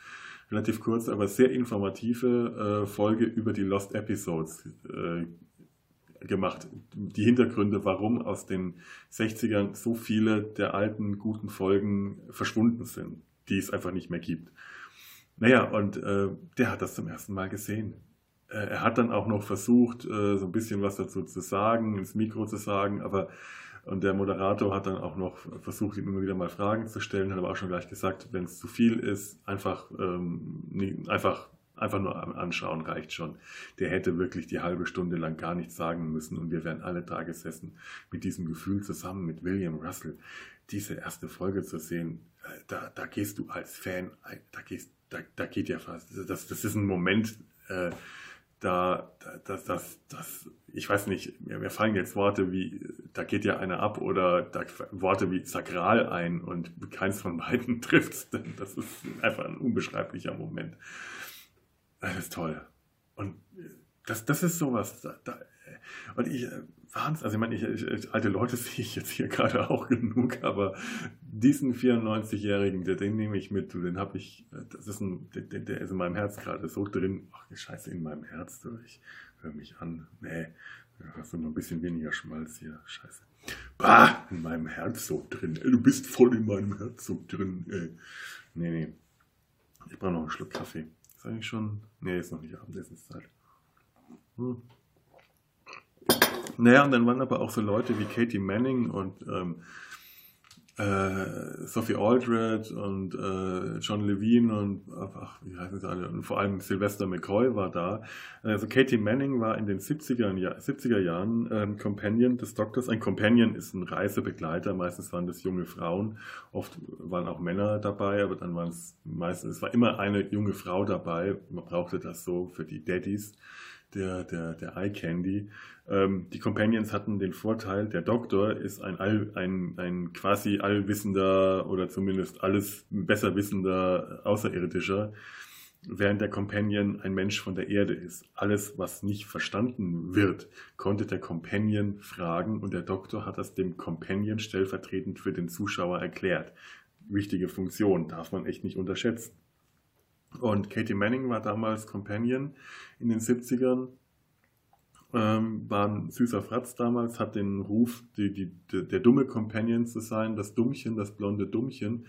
A: relativ kurz, aber sehr informative äh, Folge über die Lost Episodes äh, gemacht. Die Hintergründe, warum aus den 60ern so viele der alten guten Folgen verschwunden sind, die es einfach nicht mehr gibt. Naja, und äh, der hat das zum ersten Mal gesehen. Äh, er hat dann auch noch versucht, äh, so ein bisschen was dazu zu sagen, ins Mikro zu sagen, aber Und der Moderator hat dann auch noch versucht, ihm immer wieder mal Fragen zu stellen, hat aber auch schon gleich gesagt, wenn es zu viel ist, einfach, ähm, einfach, einfach nur anschauen reicht schon. Der hätte wirklich die halbe Stunde lang gar nichts sagen müssen und wir wären alle da gesessen mit diesem Gefühl zusammen mit William Russell. Diese erste Folge zu sehen, äh, da, da gehst du als Fan, da, gehst, da, da geht ja fast, das, das ist ein Moment, äh, da, das, das, das, ich weiß nicht, mir fallen jetzt Worte wie, da geht ja einer ab oder da Worte wie sakral ein und keins von beiden trifft denn das ist einfach ein unbeschreiblicher Moment. Das ist toll. Und das, das ist sowas, da, da, und ich, Wahnsinn, also ich meine, ich, ich, alte Leute sehe ich jetzt hier gerade auch genug, aber diesen 94-Jährigen, den nehme ich mit, den habe ich, das ist ein, der, der ist in meinem Herz gerade so drin, ach, Scheiße, in meinem Herz, ich höre mich an, nee, hast du noch ein bisschen weniger Schmalz hier, Scheiße. Bah, in meinem Herz so drin, ey, du bist voll in meinem Herz so drin, ey. Nee, nee, ich brauche noch einen Schluck Kaffee. Ist eigentlich schon, nee, ist noch nicht Abendessenszeit. Hm. Naja, und dann waren aber auch so Leute wie Katie Manning und ähm, äh, Sophie Aldred und äh, John Levine und ach, wie heißen sie alle? Und vor allem Sylvester McCoy war da. Also Katie Manning war in den 70er, 70er Jahren ähm, Companion des Doktors. Ein Companion ist ein Reisebegleiter, meistens waren das junge Frauen, oft waren auch Männer dabei, aber dann waren es meistens, es war immer eine junge Frau dabei. Man brauchte das so für die Daddies der, der, der Eye Candy. Ähm, die Companions hatten den Vorteil, der Doktor ist ein, all, ein, ein quasi allwissender oder zumindest alles besser wissender Außerirdischer, während der Companion ein Mensch von der Erde ist. Alles, was nicht verstanden wird, konnte der Companion fragen und der Doktor hat das dem Companion stellvertretend für den Zuschauer erklärt. Wichtige Funktion, darf man echt nicht unterschätzen. Und Katie Manning war damals Companion in den 70ern, ähm, war ein süßer Fratz damals, hat den Ruf, die, die, der, der dumme Companion zu sein, das Dummchen, das blonde Dummchen,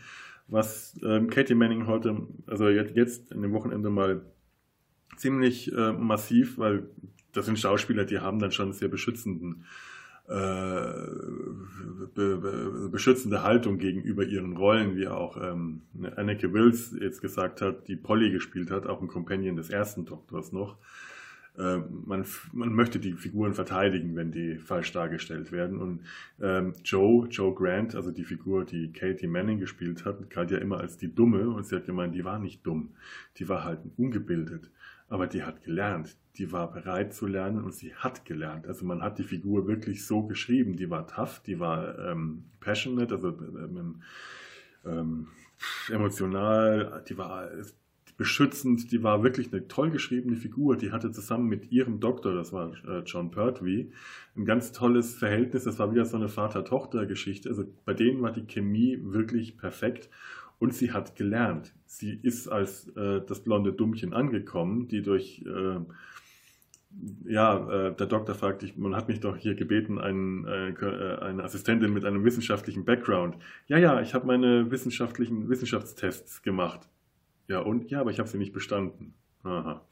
A: was ähm, Katie Manning heute, also jetzt, jetzt in dem Wochenende mal ziemlich äh, massiv, weil das sind Schauspieler, die haben dann schon sehr beschützenden äh, be, beschützende Haltung gegenüber ihren Rollen, wie auch ähm, Anneke Wills jetzt gesagt hat, die Polly gespielt hat, auch ein Companion des ersten Doktors noch. Äh, man, man möchte die Figuren verteidigen, wenn die falsch dargestellt werden. Und ähm, Joe, Joe Grant, also die Figur, die Katie Manning gespielt hat, galt ja immer als die Dumme und sie hat gemeint, die war nicht dumm, die war halt ungebildet aber die hat gelernt. Die war bereit zu lernen und sie hat gelernt. Also man hat die Figur wirklich so geschrieben. Die war tough, die war ähm, passionate, also ähm, ähm, emotional, die war beschützend, die war wirklich eine toll geschriebene Figur. Die hatte zusammen mit ihrem Doktor, das war äh, John Pertwee, ein ganz tolles Verhältnis. Das war wieder so eine Vater-Tochter-Geschichte. Also bei denen war die Chemie wirklich perfekt. Und sie hat gelernt. Sie ist als äh, das blonde Dummchen angekommen, die durch, äh, ja, äh, der Doktor fragt, ich, man hat mich doch hier gebeten, einen, äh, eine Assistentin mit einem wissenschaftlichen Background. Ja, ja, ich habe meine wissenschaftlichen Wissenschaftstests gemacht. Ja, und? Ja, aber ich habe sie nicht bestanden. Aha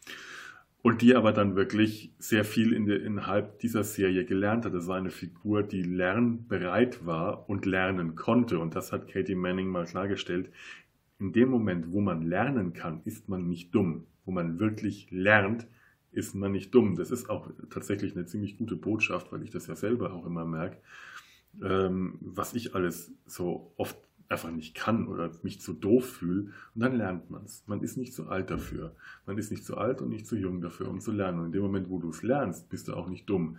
A: und die aber dann wirklich sehr viel in der, innerhalb dieser Serie gelernt hat. Das war eine Figur, die lernbereit war und lernen konnte. Und das hat Katie Manning mal klargestellt. In dem Moment, wo man lernen kann, ist man nicht dumm. Wo man wirklich lernt, ist man nicht dumm. Das ist auch tatsächlich eine ziemlich gute Botschaft, weil ich das ja selber auch immer merke, ähm, was ich alles so oft einfach nicht kann oder mich zu doof fühle. Und dann lernt man es. Man ist nicht zu alt dafür. Man ist nicht zu alt und nicht zu jung dafür, um zu lernen. Und in dem Moment, wo du es lernst, bist du auch nicht dumm.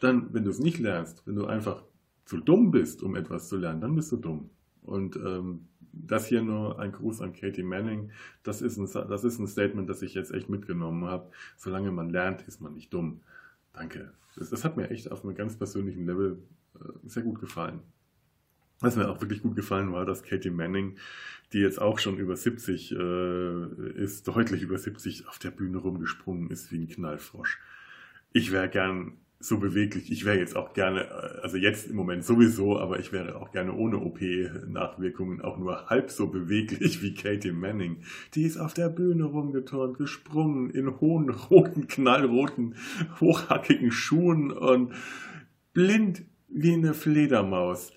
A: Dann, wenn du es nicht lernst, wenn du einfach zu dumm bist, um etwas zu lernen, dann bist du dumm. Und ähm, das hier nur ein Gruß an Katie Manning. Das ist, ein, das ist ein Statement, das ich jetzt echt mitgenommen habe. Solange man lernt, ist man nicht dumm. Danke. Das, das hat mir echt auf einem ganz persönlichen Level äh, sehr gut gefallen. Was mir auch wirklich gut gefallen war, dass Katie Manning, die jetzt auch schon über 70 äh, ist, deutlich über 70 auf der Bühne rumgesprungen ist wie ein Knallfrosch. Ich wäre gern so beweglich. Ich wäre jetzt auch gerne, äh, also jetzt im Moment sowieso, aber ich wäre auch gerne ohne OP-Nachwirkungen auch nur halb so beweglich wie Katie Manning. Die ist auf der Bühne rumgeturnt, gesprungen in hohen, roten, knallroten, hochhackigen Schuhen und blind wie eine Fledermaus.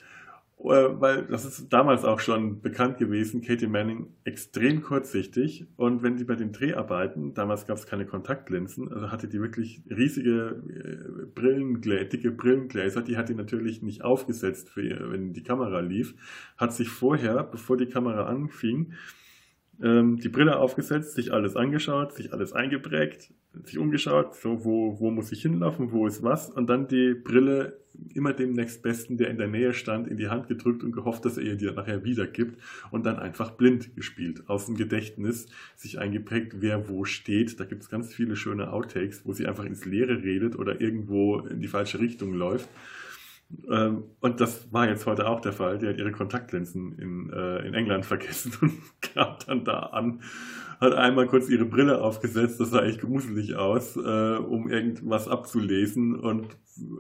A: Äh, weil das ist damals auch schon bekannt gewesen, Katie Manning extrem kurzsichtig. Und wenn die bei den Dreharbeiten, damals gab es keine Kontaktlinsen, also hatte die wirklich riesige äh, Brillengläser, dicke Brillengläser, die hat die natürlich nicht aufgesetzt, für, wenn die Kamera lief, hat sich vorher, bevor die Kamera anfing, ähm, die Brille aufgesetzt, sich alles angeschaut, sich alles eingeprägt, sich umgeschaut, so wo, wo muss ich hinlaufen, wo ist was und dann die Brille immer dem nächstbesten, der in der Nähe stand, in die Hand gedrückt und gehofft, dass er ihr die nachher wiedergibt und dann einfach blind gespielt, aus dem Gedächtnis sich eingeprägt, wer wo steht. Da gibt es ganz viele schöne Outtakes, wo sie einfach ins Leere redet oder irgendwo in die falsche Richtung läuft. Ähm, und das war jetzt heute auch der Fall. Die hat ihre Kontaktlinsen in, äh, in England vergessen und kam dann da an, hat einmal kurz ihre Brille aufgesetzt, das sah echt gruselig aus, äh, um irgendwas abzulesen und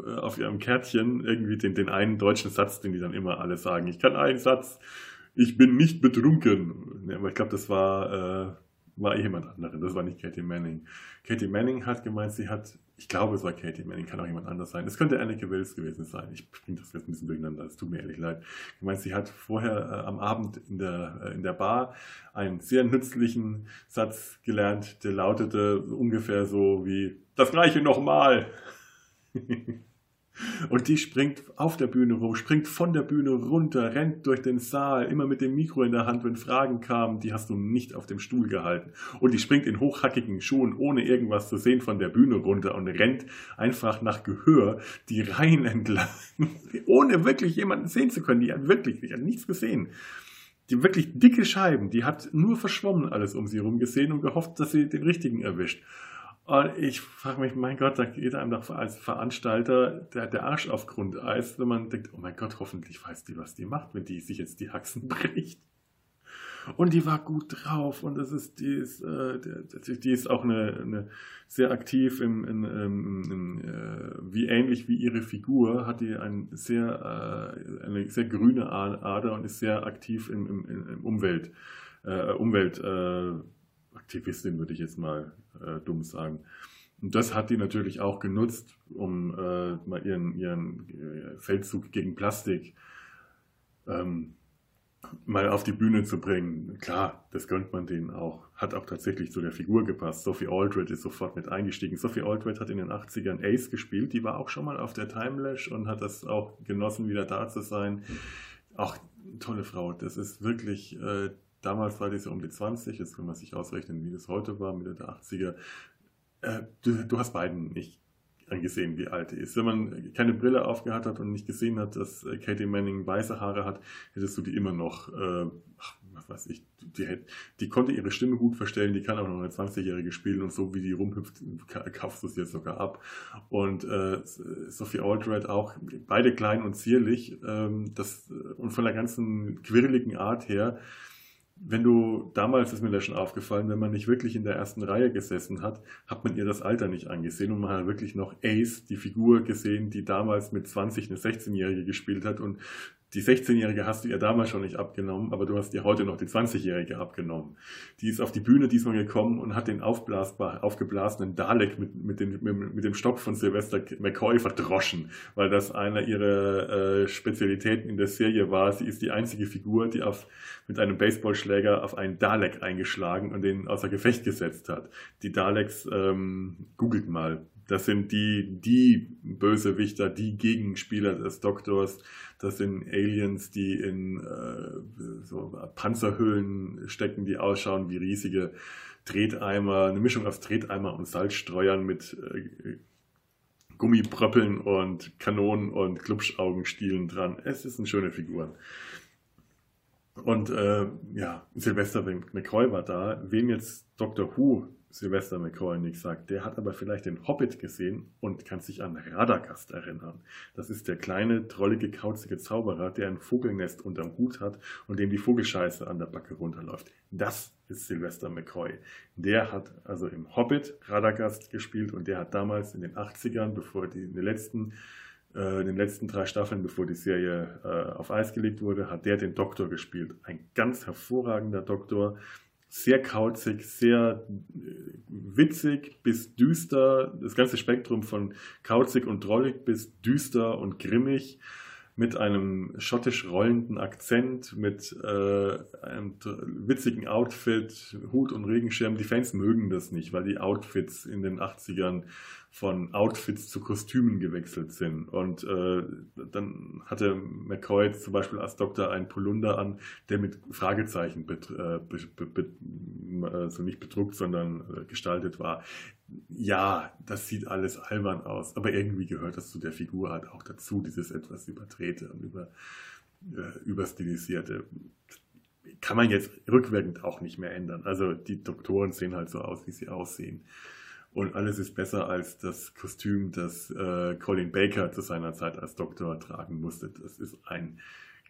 A: äh, auf ihrem Kärtchen irgendwie den, den einen deutschen Satz, den die dann immer alle sagen. Ich kann einen Satz, ich bin nicht betrunken. Ja, aber ich glaube, das war, äh, war jemand anderes, das war nicht Katie Manning. Katie Manning hat gemeint, sie hat ich glaube, es war Katie Manning, kann auch jemand anders sein. Es könnte Anneke Wills gewesen sein. Ich bringe das jetzt ein bisschen durcheinander, es tut mir ehrlich leid. Ich meine, sie hat vorher äh, am Abend in der, äh, in der Bar einen sehr nützlichen Satz gelernt, der lautete ungefähr so wie, das gleiche nochmal. Und die springt auf der Bühne rum, springt von der Bühne runter, rennt durch den Saal, immer mit dem Mikro in der Hand, wenn Fragen kamen, die hast du nicht auf dem Stuhl gehalten. Und die springt in hochhackigen Schuhen, ohne irgendwas zu sehen, von der Bühne runter und rennt einfach nach Gehör die Reihen entlang, ohne wirklich jemanden sehen zu können. Die hat wirklich, die hat nichts gesehen. Die wirklich dicke Scheiben, die hat nur verschwommen alles um sie herum gesehen und gehofft, dass sie den richtigen erwischt. Und ich frage mich, mein Gott, da geht einem doch als Veranstalter der, der Arsch auf Grundeis, wenn man denkt, oh mein Gott, hoffentlich weiß die, was die macht, wenn die sich jetzt die Haxen bricht. Und die war gut drauf und das ist, die ist, äh, die ist auch eine, eine sehr aktiv im, in, in, äh, wie ähnlich wie ihre Figur, hat die ein sehr, äh, eine sehr grüne Ader und ist sehr aktiv im, im, im Umwelt, äh, Umwelt äh, Aktivistin, würde ich jetzt mal äh, dumm sagen. Und das hat die natürlich auch genutzt, um äh, mal ihren, ihren äh, Feldzug gegen Plastik ähm, mal auf die Bühne zu bringen. Klar, das gönnt man denen auch. Hat auch tatsächlich zu der Figur gepasst. Sophie Aldred ist sofort mit eingestiegen. Sophie Aldred hat in den 80ern Ace gespielt. Die war auch schon mal auf der Timelash und hat das auch genossen, wieder da zu sein. Auch tolle Frau. Das ist wirklich äh, Damals war die so um die 20, jetzt kann man sich ausrechnen, wie das heute war, Mitte der 80er. Äh, du, du, hast beiden nicht angesehen, wie alt die ist. Wenn man keine Brille aufgehabt hat und nicht gesehen hat, dass äh, Katie Manning weiße Haare hat, hättest du die immer noch, äh, was weiß ich, die, die, konnte ihre Stimme gut verstellen, die kann auch noch eine 20-Jährige spielen und so wie die rumhüpft, kaufst du sie jetzt sogar ab. Und äh, Sophie Aldred auch, beide klein und zierlich ähm, das, und von der ganzen quirligen Art her, wenn du, damals ist mir das schon aufgefallen, wenn man nicht wirklich in der ersten Reihe gesessen hat, hat man ihr das Alter nicht angesehen und man hat wirklich noch Ace, die Figur gesehen, die damals mit 20 eine 16-Jährige gespielt hat und die 16-Jährige hast du ihr damals schon nicht abgenommen, aber du hast ihr heute noch die 20-Jährige abgenommen. Die ist auf die Bühne diesmal gekommen und hat den aufblasbar, aufgeblasenen Dalek mit, mit, den, mit, dem Stock von Sylvester McCoy verdroschen, weil das einer ihrer äh, Spezialitäten in der Serie war. Sie ist die einzige Figur, die auf, mit einem Baseballschläger auf einen Dalek eingeschlagen und den außer Gefecht gesetzt hat. Die Daleks, ähm, googelt mal, das sind die, die Bösewichter, die Gegenspieler des Doktors. Das sind Aliens, die in äh, so Panzerhüllen stecken, die ausschauen wie riesige Treteimer, eine Mischung aus Treteimer und Salzstreuern mit äh, Gummipröppeln und Kanonen und Glubschaugenstielen dran. Es ist eine schöne Figur. Und äh, ja, Sylvester McCoy war da. Wem jetzt Dr. Who Sylvester McCoy nicht sagt. Der hat aber vielleicht den Hobbit gesehen und kann sich an Radagast erinnern. Das ist der kleine, trollige, kauzige Zauberer, der ein Vogelnest unterm Hut hat und dem die Vogelscheiße an der Backe runterläuft. Das ist Sylvester McCoy. Der hat also im Hobbit Radagast gespielt und der hat damals in den 80ern, bevor die, in den letzten äh, in den letzten drei Staffeln, bevor die Serie äh, auf Eis gelegt wurde, hat der den Doktor gespielt. Ein ganz hervorragender Doktor, sehr kauzig, sehr äh, witzig bis düster, das ganze Spektrum von kauzig und drollig bis düster und grimmig mit einem schottisch rollenden Akzent, mit äh, einem witzigen Outfit, Hut und Regenschirm. Die Fans mögen das nicht, weil die Outfits in den 80ern von Outfits zu Kostümen gewechselt sind. Und äh, dann hatte McCoy zum Beispiel als Doktor einen Polunder an, der mit Fragezeichen äh, also nicht bedruckt, sondern äh, gestaltet war ja, das sieht alles albern aus, aber irgendwie gehört das zu der Figur halt auch dazu, dieses etwas überdrehte und über, äh, überstilisierte. Kann man jetzt rückwirkend auch nicht mehr ändern. Also die Doktoren sehen halt so aus, wie sie aussehen. Und alles ist besser als das Kostüm, das äh, Colin Baker zu seiner Zeit als Doktor tragen musste. Das ist ein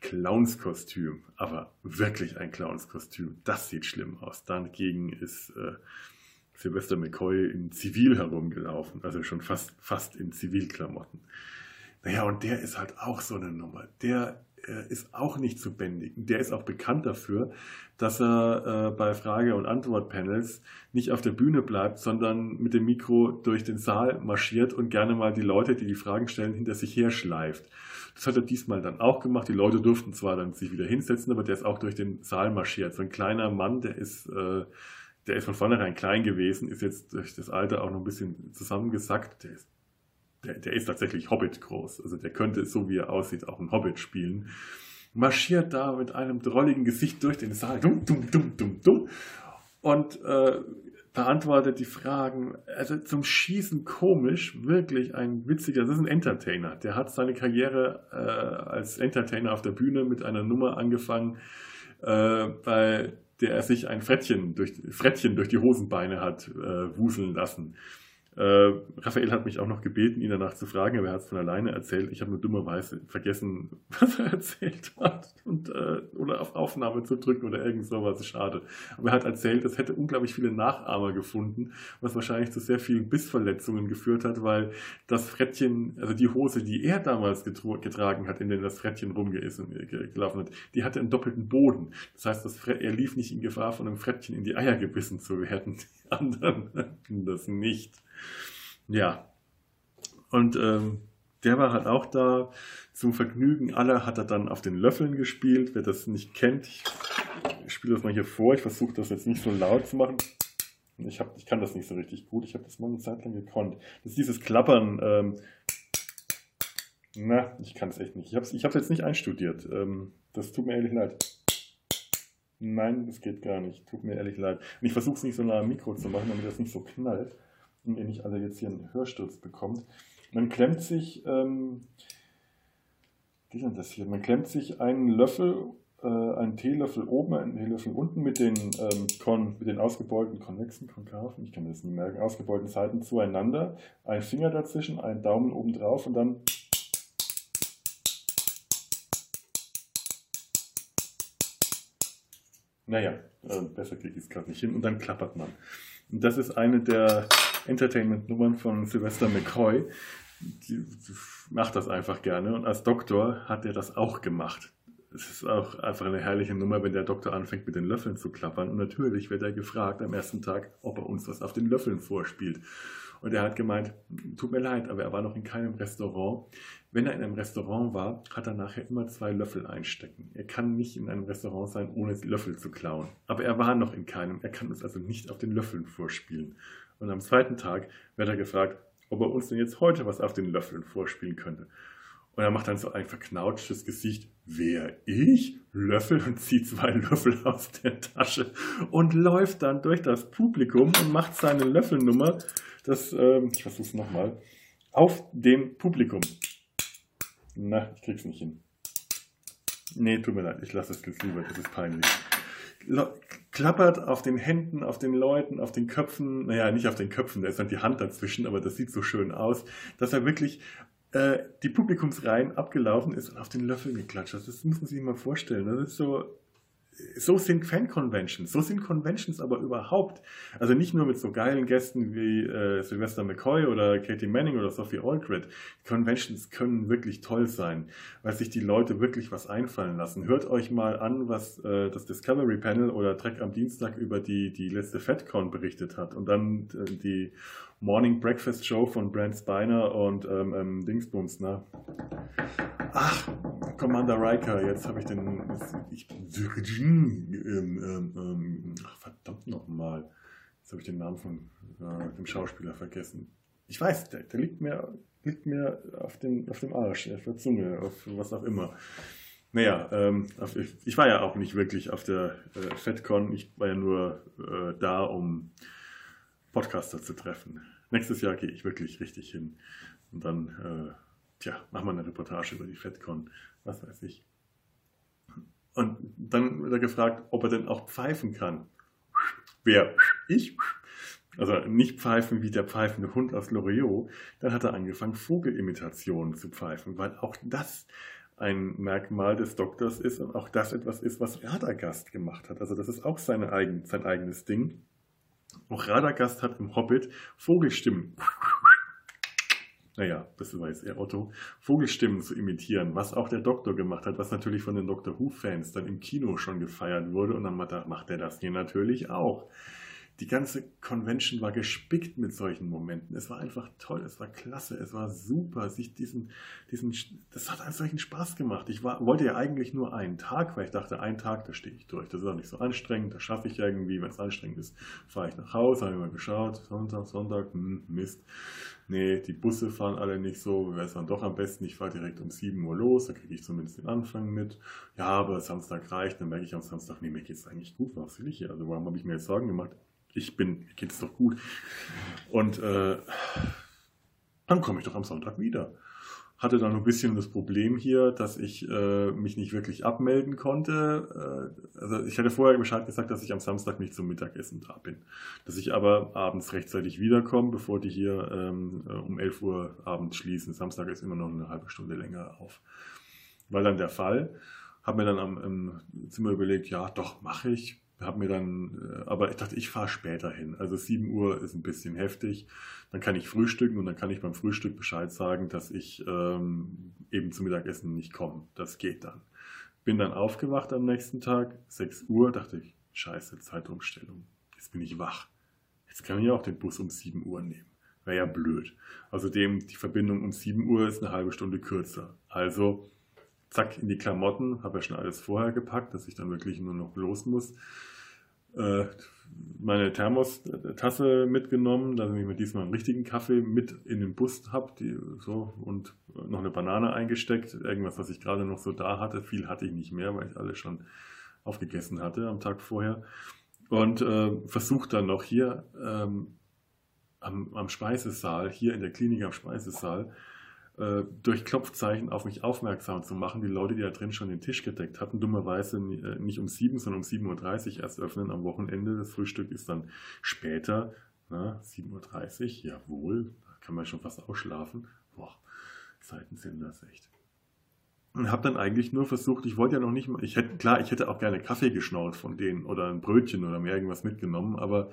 A: Clownskostüm, aber wirklich ein Clownskostüm. Das sieht schlimm aus. Dagegen ist äh, Sylvester McCoy in Zivil herumgelaufen, also schon fast, fast in Zivilklamotten. Naja, und der ist halt auch so eine Nummer. Der ist auch nicht zu bändigen. Der ist auch bekannt dafür, dass er äh, bei Frage- und Antwortpanels nicht auf der Bühne bleibt, sondern mit dem Mikro durch den Saal marschiert und gerne mal die Leute, die die Fragen stellen, hinter sich her schleift. Das hat er diesmal dann auch gemacht. Die Leute durften zwar dann sich wieder hinsetzen, aber der ist auch durch den Saal marschiert. So ein kleiner Mann, der ist äh, der ist von vornherein klein gewesen, ist jetzt durch das Alter auch noch ein bisschen zusammengesackt. Der ist, der, der ist tatsächlich Hobbit groß. Also der könnte, so wie er aussieht, auch ein Hobbit spielen. Marschiert da mit einem drolligen Gesicht durch den Saal. Dumm, dumm, dumm, dumm, dumm. Und äh, beantwortet die Fragen. Also zum Schießen komisch, wirklich ein witziger, das ist ein Entertainer. Der hat seine Karriere äh, als Entertainer auf der Bühne mit einer Nummer angefangen, äh, bei der sich ein Frettchen durch, Frettchen durch die Hosenbeine hat äh, wuseln lassen. Äh, Raphael hat mich auch noch gebeten, ihn danach zu fragen, aber er hat es von alleine erzählt. Ich habe nur dummerweise vergessen, was er erzählt hat und, äh, oder auf Aufnahme zu drücken oder irgend sowas. Schade. Aber er hat erzählt, es hätte unglaublich viele Nachahmer gefunden, was wahrscheinlich zu sehr vielen Bissverletzungen geführt hat, weil das Frettchen, also die Hose, die er damals getragen hat, in der das Frettchen rumgelaufen hat, die hatte einen doppelten Boden. Das heißt, das er lief nicht in Gefahr, von einem Frettchen in die Eier gebissen zu werden. Anderen hatten das nicht. Ja. Und ähm, der war halt auch da zum Vergnügen aller hat er dann auf den Löffeln gespielt. Wer das nicht kennt, ich, ich spiele das mal hier vor. Ich versuche das jetzt nicht so laut zu machen. Ich, hab, ich kann das nicht so richtig gut. Ich habe das mal eine Zeit lang gekonnt. Das ist dieses Klappern. Ähm, na, ich kann es echt nicht. Ich habe es ich jetzt nicht einstudiert. Ähm, das tut mir ehrlich leid. Nein, das geht gar nicht. Tut mir ehrlich leid. Und ich versuche es nicht so nah am Mikro zu machen, damit das nicht so knallt und ihr nicht alle jetzt hier einen Hörsturz bekommt. Man klemmt sich, ähm, wie denn das hier? Man klemmt sich einen Löffel, äh, einen Teelöffel oben, einen Teelöffel unten mit den, ähm, kon, mit den ausgebeulten konvexen, konkaven, ich kann das nicht merken, ausgebeulten Seiten zueinander, ein Finger dazwischen, einen Daumen oben drauf und dann Naja, äh, besser kriege ich es gerade nicht hin. Und dann klappert man. Und das ist eine der Entertainment-Nummern von Sylvester McCoy. Die, die macht das einfach gerne. Und als Doktor hat er das auch gemacht. Es ist auch einfach eine herrliche Nummer, wenn der Doktor anfängt, mit den Löffeln zu klappern. Und natürlich wird er gefragt am ersten Tag, ob er uns was auf den Löffeln vorspielt. Und er hat gemeint, tut mir leid, aber er war noch in keinem Restaurant. Wenn er in einem Restaurant war, hat er nachher immer zwei Löffel einstecken. Er kann nicht in einem Restaurant sein, ohne Löffel zu klauen. Aber er war noch in keinem. Er kann uns also nicht auf den Löffeln vorspielen. Und am zweiten Tag wird er gefragt, ob er uns denn jetzt heute was auf den Löffeln vorspielen könnte. Und er macht dann so ein verknautschtes Gesicht. Wer? Ich? Löffel und zieht zwei Löffel aus der Tasche und läuft dann durch das Publikum und macht seine Löffelnummer, das, ähm, ich versuch's nochmal, auf dem Publikum. Na, ich krieg's nicht hin. Nee, tut mir leid, ich lasse es jetzt lieber, das ist peinlich. Klappert auf den Händen, auf den Leuten, auf den Köpfen, naja, nicht auf den Köpfen, da ist dann die Hand dazwischen, aber das sieht so schön aus, dass er wirklich äh, die Publikumsreihen abgelaufen ist und auf den Löffel geklatscht hat. Das muss man sich mal vorstellen. Das ist so, so sind Fan-Conventions, so sind Conventions aber überhaupt. Also nicht nur mit so geilen Gästen wie äh, Sylvester McCoy oder Katie Manning oder Sophie Aldred. Conventions können wirklich toll sein, weil sich die Leute wirklich was einfallen lassen. Hört euch mal an, was äh, das Discovery Panel oder Trek am Dienstag über die, die letzte FedCon berichtet hat und dann äh, die Morning Breakfast Show von Brent Spiner und ähm, ähm, Dingsbums, ne? Ach, Commander Riker, jetzt habe ich den. Ich, ähm, ähm, ähm, ach, verdammt nochmal. Jetzt habe ich den Namen von äh, dem Schauspieler vergessen. Ich weiß, der, der, liegt, mir, liegt mir auf dem, auf dem Arsch, auf der Zunge, auf was auch immer. Naja, ähm, ich, war ja auch nicht wirklich auf der äh, FedCon. Ich war ja nur äh, da, um Podcaster zu treffen. Nächstes Jahr gehe ich wirklich richtig hin. Und dann, äh, tja, machen wir eine Reportage über die FedCon, was weiß ich. Und dann wird er gefragt, ob er denn auch pfeifen kann. Wer? Ich? Also nicht pfeifen wie der pfeifende Hund aus Loriot. Dann hat er angefangen, Vogelimitationen zu pfeifen, weil auch das ein Merkmal des Doktors ist und auch das etwas ist, was Radagast gemacht hat. Also das ist auch seine eigen, sein eigenes Ding. Auch Radagast hat im Hobbit Vogelstimmen. Naja, das war jetzt Otto. Vogelstimmen zu imitieren, was auch der Doktor gemacht hat, was natürlich von den Doctor Who-Fans dann im Kino schon gefeiert wurde. Und dann macht er das hier natürlich auch die ganze Convention war gespickt mit solchen Momenten. Es war einfach toll, es war klasse, es war super, sich diesen, diesen, das hat einen solchen Spaß gemacht. Ich war, wollte ja eigentlich nur einen Tag, weil ich dachte, einen Tag, da stehe ich durch. Das ist auch nicht so anstrengend, das schaffe ich irgendwie. Wenn es anstrengend ist, fahre ich nach Hause, habe ich mal geschaut, Sonntag, Sonntag, hm, Mist. Nee, die Busse fahren alle nicht so, wäre es dann doch am besten, ich fahre direkt um 7 Uhr los, da kriege ich zumindest den Anfang mit. Ja, aber Samstag reicht, dann merke ich am Samstag, nee, mir geht es eigentlich gut, was will ich hier? Also warum habe ich mir jetzt Sorgen gemacht? Ich bin, mir geht's doch gut. Und äh, dann komme ich doch am Sonntag wieder. Hatte dann ein bisschen das Problem hier, dass ich äh, mich nicht wirklich abmelden konnte. Äh, also ich hatte vorher Bescheid gesagt, dass ich am Samstag nicht zum Mittagessen da bin. Dass ich aber abends rechtzeitig wiederkomme, bevor die hier ähm, äh, um 11 Uhr abends schließen. Samstag ist immer noch eine halbe Stunde länger auf. War dann der Fall. Habe mir dann am im Zimmer überlegt, ja doch, mache ich habe mir dann, äh, aber ich dachte, ich fahre später hin. Also 7 Uhr ist ein bisschen heftig. Dann kann ich frühstücken und dann kann ich beim Frühstück Bescheid sagen, dass ich ähm, eben zum Mittagessen nicht komme. Das geht dann. Bin dann aufgewacht am nächsten Tag, 6 Uhr, dachte ich, scheiße, Zeitumstellung. Jetzt bin ich wach. Jetzt kann ich auch den Bus um 7 Uhr nehmen. Wäre ja blöd. Außerdem, die Verbindung um 7 Uhr ist eine halbe Stunde kürzer. Also zack in die Klamotten, habe ja schon alles vorher gepackt, dass ich dann wirklich nur noch los muss. Äh, meine Thermostasse mitgenommen, dass ich mir diesmal einen richtigen Kaffee mit in den Bus habe so, und noch eine Banane eingesteckt, irgendwas, was ich gerade noch so da hatte. Viel hatte ich nicht mehr, weil ich alles schon aufgegessen hatte am Tag vorher. Und äh, versucht dann noch hier ähm, am, am Speisesaal, hier in der Klinik am Speisesaal, äh, durch Klopfzeichen auf mich aufmerksam zu machen. Die Leute, die da drin schon den Tisch gedeckt hatten, dummerweise äh, nicht um 7, sondern um 7.30 Uhr erst öffnen am Wochenende. Das Frühstück ist dann später, 7.30 Uhr, jawohl, da kann man schon fast ausschlafen. Boah, Zeiten sind das echt und habe dann eigentlich nur versucht, ich wollte ja noch nicht mal, ich hätte, klar, ich hätte auch gerne Kaffee geschnaut von denen oder ein Brötchen oder mir irgendwas mitgenommen, aber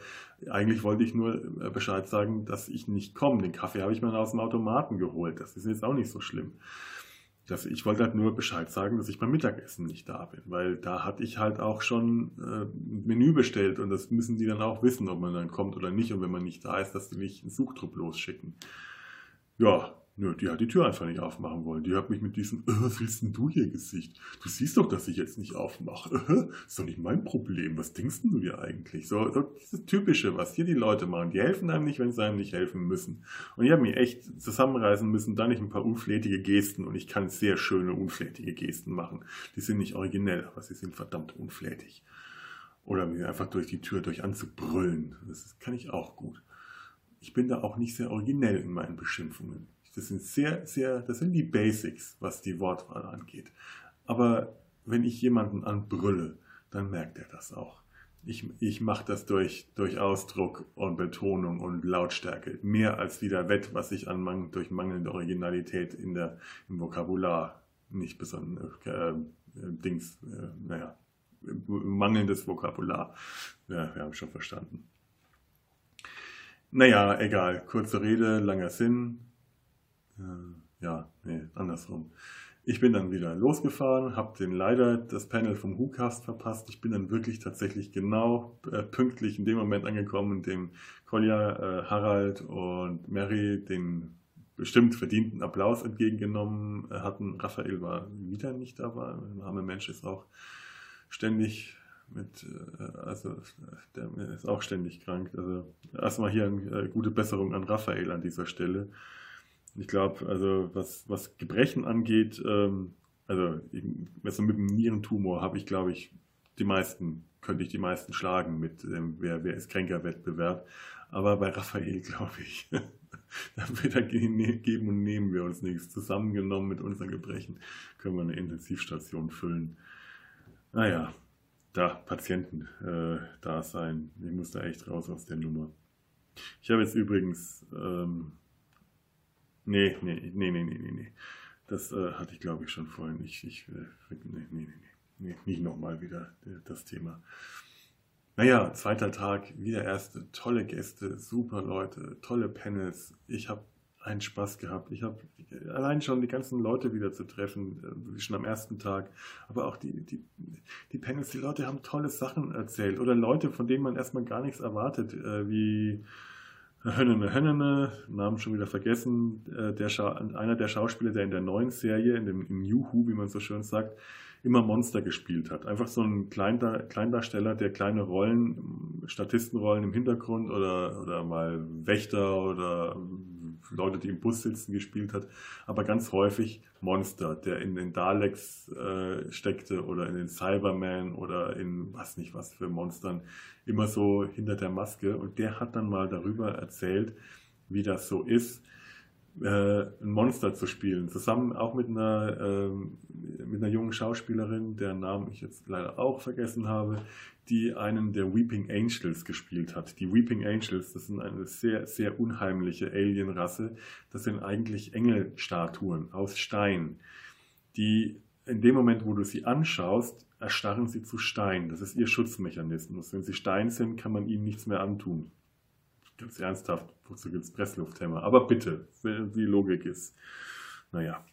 A: eigentlich wollte ich nur äh, Bescheid sagen, dass ich nicht komme. Den Kaffee habe ich mir aus dem Automaten geholt. Das ist jetzt auch nicht so schlimm. Das, ich wollte halt nur Bescheid sagen, dass ich beim Mittagessen nicht da bin, weil da hatte ich halt auch schon äh, ein Menü bestellt und das müssen die dann auch wissen, ob man dann kommt oder nicht und wenn man nicht da ist, dass die nicht einen Suchtrupp losschicken. Ja, Nö, die hat die Tür einfach nicht aufmachen wollen. Die hat mich mit diesem, äh, was willst denn du hier Gesicht? Du siehst doch, dass ich jetzt nicht aufmache. Äh, ist doch nicht mein Problem. Was denkst denn du dir eigentlich? So, so dieses Typische, was hier die Leute machen. Die helfen einem nicht, wenn sie einem nicht helfen müssen. Und ich habe mich echt zusammenreißen müssen, da nicht ein paar unflätige Gesten. Und ich kann sehr schöne unflätige Gesten machen. Die sind nicht originell, aber sie sind verdammt unflätig. Oder mir einfach durch die Tür durch anzubrüllen. Das kann ich auch gut. Ich bin da auch nicht sehr originell in meinen Beschimpfungen. Das sind sehr, sehr, das sind die Basics, was die Wortwahl angeht. Aber wenn ich jemanden anbrülle, dann merkt er das auch. Ich, ich mache das durch, durch Ausdruck und Betonung und Lautstärke. Mehr als wieder wett, was ich an Mang durch mangelnde Originalität in der, im Vokabular nicht besonders äh, äh, Dings, äh, naja, mangelndes Vokabular. Ja, wir haben schon verstanden. Naja, egal. Kurze Rede, langer Sinn. Äh, ja, nee, andersrum. Ich bin dann wieder losgefahren, habe den leider das Panel vom WhoCast verpasst. Ich bin dann wirklich tatsächlich genau äh, pünktlich in dem Moment angekommen, in dem Kolja, äh, Harald und Mary den bestimmt verdienten Applaus entgegengenommen hatten. Raphael war wieder nicht dabei. Ein armer Mensch ist auch ständig mit, äh, also der ist auch ständig krank. Also erstmal hier eine äh, gute Besserung an Raphael an dieser Stelle. Ich glaube, also was, was Gebrechen angeht, ähm, also also mit dem Nierentumor habe ich, glaube ich, die meisten, könnte ich die meisten schlagen mit dem Wer, wer ist Kränker-Wettbewerb. Aber bei Raphael, glaube ich, da weder geben und nehmen wir uns nichts. Zusammengenommen mit unseren Gebrechen können wir eine Intensivstation füllen. Naja, da Patienten äh, da sein. Ich muss da echt raus aus der Nummer. Ich habe jetzt übrigens ähm, Nee, nee, nee, nee, nee, nee. Das äh, hatte ich, glaube ich, schon vorhin. Ich, ich, äh, nee, nee, nee, nee, nicht nochmal wieder äh, das Thema. Naja, zweiter Tag, wieder erste, tolle Gäste, super Leute, tolle Panels. Ich habe einen Spaß gehabt. Ich habe allein schon die ganzen Leute wieder zu treffen, äh, schon am ersten Tag. Aber auch die, die, die Panels, die Leute haben tolle Sachen erzählt. Oder Leute, von denen man erstmal gar nichts erwartet, äh, wie Hönnene Hönnene, Namen schon wieder vergessen, äh, der einer der Schauspieler, der in der neuen Serie, in dem in Juhu, wie man so schön sagt, immer Monster gespielt hat. Einfach so ein Kleindar Kleindarsteller, der kleine Rollen, Statistenrollen im Hintergrund oder, oder mal Wächter oder Leute, die im Bus sitzen, gespielt hat, aber ganz häufig Monster, der in den Daleks äh, steckte oder in den Cyberman oder in was nicht was für Monstern, immer so hinter der Maske. Und der hat dann mal darüber erzählt, wie das so ist, ein Monster zu spielen. Zusammen auch mit einer, äh, mit einer jungen Schauspielerin, deren Namen ich jetzt leider auch vergessen habe, die einen der Weeping Angels gespielt hat. Die Weeping Angels, das sind eine sehr, sehr unheimliche Alienrasse. Das sind eigentlich Engelstatuen aus Stein, die in dem Moment, wo du sie anschaust, erstarren sie zu Stein. Das ist ihr Schutzmechanismus. Wenn sie Stein sind, kann man ihnen nichts mehr antun. Ganz ernsthaft, wozu gibt es Presslufthämmer? Aber bitte, die Logik ist, naja.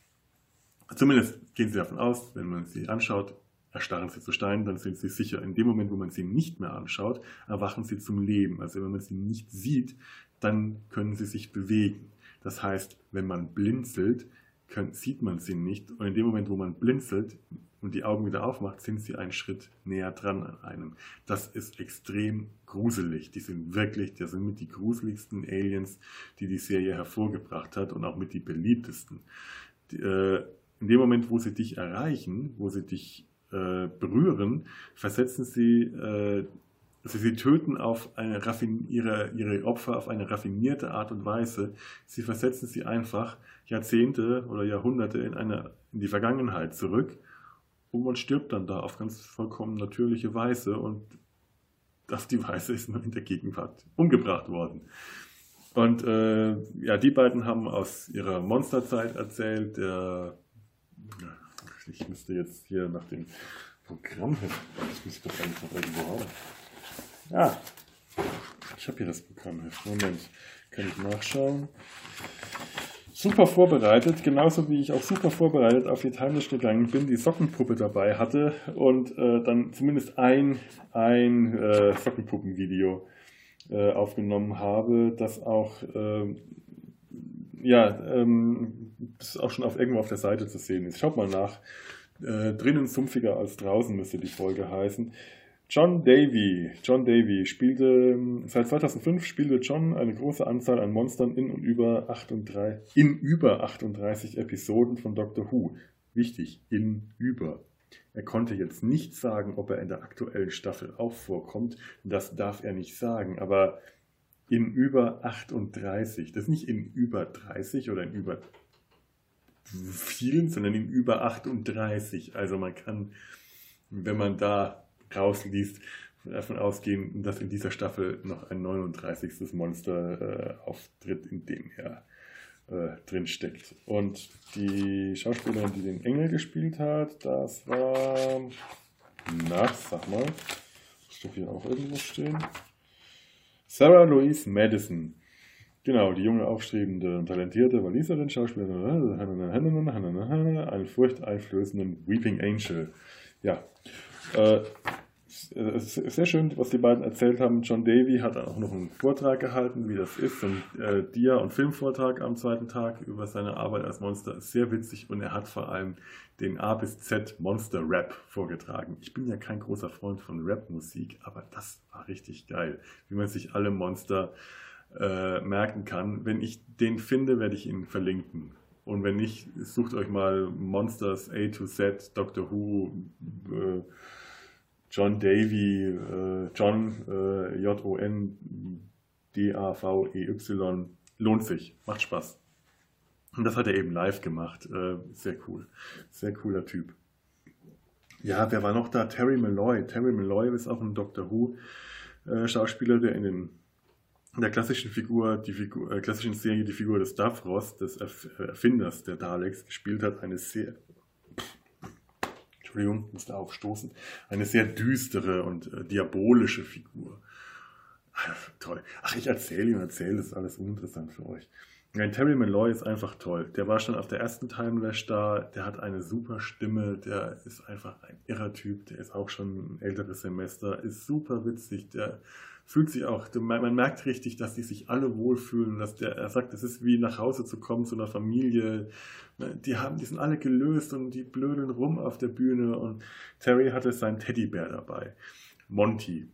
A: Zumindest gehen sie davon aus, wenn man sie anschaut, erstarren sie zu Stein, dann sind sie sicher. In dem Moment, wo man sie nicht mehr anschaut, erwachen sie zum Leben. Also wenn man sie nicht sieht, dann können sie sich bewegen. Das heißt, wenn man blinzelt, kann, sieht man sie nicht. Und in dem Moment, wo man blinzelt und die Augen wieder aufmacht, sind sie einen Schritt näher dran an einem. Das ist extrem gruselig. Die sind wirklich, das sind mit die gruseligsten Aliens, die die Serie hervorgebracht hat und auch mit die beliebtesten. Die, äh, in dem Moment, wo sie dich erreichen, wo sie dich äh, berühren, versetzen sie, äh, also sie töten auf eine ihre, ihre Opfer auf eine raffinierte Art und Weise. Sie versetzen sie einfach Jahrzehnte oder Jahrhunderte in, eine, in die Vergangenheit zurück man stirbt dann da auf ganz vollkommen natürliche Weise und auf die Weise ist man in der Gegenwart umgebracht worden. Und äh, ja, die beiden haben aus ihrer Monsterzeit erzählt. Der ich müsste jetzt hier nach dem Programm. Das müsste ich doch eigentlich noch irgendwo haben. Ja, ich habe hier das Programmheft. Moment, kann ich nachschauen. Super vorbereitet, genauso wie ich auch super vorbereitet auf die Timeless gegangen bin, die Sockenpuppe dabei hatte und äh, dann zumindest ein, ein äh, Sockenpuppenvideo äh, aufgenommen habe, das auch ähm, ja, ähm, das auch schon auf irgendwo auf der Seite zu sehen ist. Schaut mal nach. Äh, drinnen sumpfiger als draußen müsste die Folge heißen. John Davy. John Davy spielte, seit 2005 spielte John eine große Anzahl an Monstern in und über 38, in über 38 Episoden von Doctor Who. Wichtig, in über. Er konnte jetzt nicht sagen, ob er in der aktuellen Staffel auch vorkommt. Das darf er nicht sagen, aber in über 38. Das ist nicht in über 30 oder in über vielen, sondern in über 38. Also man kann, wenn man da rausliest, davon ausgehen, dass in dieser Staffel noch ein 39. Monster äh, auftritt, in dem er äh, drin steckt. Und die Schauspielerin, die den Engel gespielt hat, das war nach, sag mal. Muss doch hier auch irgendwo stehen. Sarah Louise Madison. Genau, die junge, aufstrebende und talentierte Waliserin, Schauspielerin, einen furchteinflößenden Weeping Angel. Ja, äh, es ist sehr schön, was die beiden erzählt haben. John Davy hat auch noch einen Vortrag gehalten, wie das ist, ein äh, Dia- und Filmvortrag am zweiten Tag über seine Arbeit als Monster. Sehr witzig und er hat vor allem den A bis Z Monster Rap vorgetragen. Ich bin ja kein großer Freund von Rap-Musik, aber das war richtig geil, wie man sich alle Monster äh, merken kann. Wenn ich den finde, werde ich ihn verlinken. Und wenn nicht, sucht euch mal Monsters A to Z, Doctor Who, äh, John Davy, äh, John äh, J-O-N D-A-V-E-Y. Lohnt sich, macht Spaß. Und das hat er eben live gemacht. Äh, sehr cool. Sehr cooler Typ. Ja, wer war noch da? Terry Malloy. Terry Malloy ist auch ein Doctor Who äh, Schauspieler, der in, den, der klassischen Figur, die Figur, äh, klassischen Serie die Figur des Davros, des Erfinders der Daleks, gespielt hat. Eine sehr Entschuldigung, musste aufstoßen, eine sehr düstere und äh, diabolische Figur. Ach, toll. Ach, ich erzähle ihm, erzähle, das ist alles uninteressant für euch. Nein, Terry Malloy ist einfach toll. Der war schon auf der ersten Timelash da, der hat eine super Stimme, der ist einfach ein irrer Typ, der ist auch schon ein älteres Semester, ist super witzig, der fühlt sich auch, man merkt richtig, dass die sich alle wohlfühlen, dass der, er sagt, es ist wie nach Hause zu kommen zu einer Familie. Die haben, die sind alle gelöst und die blödeln rum auf der Bühne und Terry hatte seinen Teddybär dabei. Monty.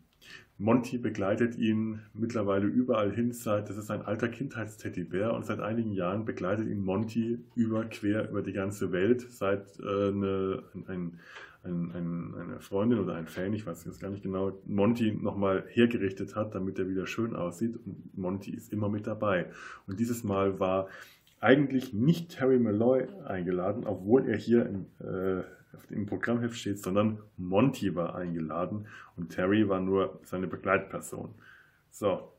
A: Monty begleitet ihn mittlerweile überall hin, seit, das ist ein alter Kindheitsteddybär und seit einigen Jahren begleitet ihn Monty über, quer über die ganze Welt, seit äh, eine, ein, ein, ein, eine Freundin oder ein Fan, ich weiß jetzt gar nicht genau, Monty nochmal hergerichtet hat, damit er wieder schön aussieht. Und Monty ist immer mit dabei. Und dieses Mal war eigentlich nicht Terry Malloy eingeladen, obwohl er hier im, äh, im Programmheft steht, sondern Monty war eingeladen und Terry war nur seine Begleitperson. So.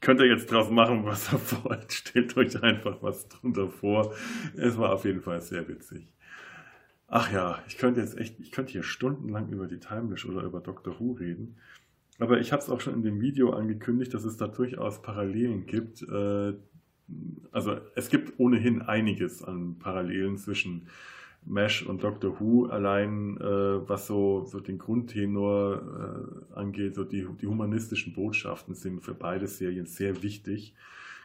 A: Könnt ihr jetzt draus machen, was ihr wollt. Stellt euch einfach was drunter vor. Es war auf jeden Fall sehr witzig. Ach ja, ich könnte jetzt echt, ich könnte hier stundenlang über die Timelash oder über Doctor Who reden. Aber ich habe es auch schon in dem Video angekündigt, dass es da durchaus Parallelen gibt. Äh, also es gibt ohnehin einiges an Parallelen zwischen Mesh und Doctor Who, allein äh, was so, so den Grundtenor äh, angeht, so die, die humanistischen Botschaften sind für beide Serien sehr wichtig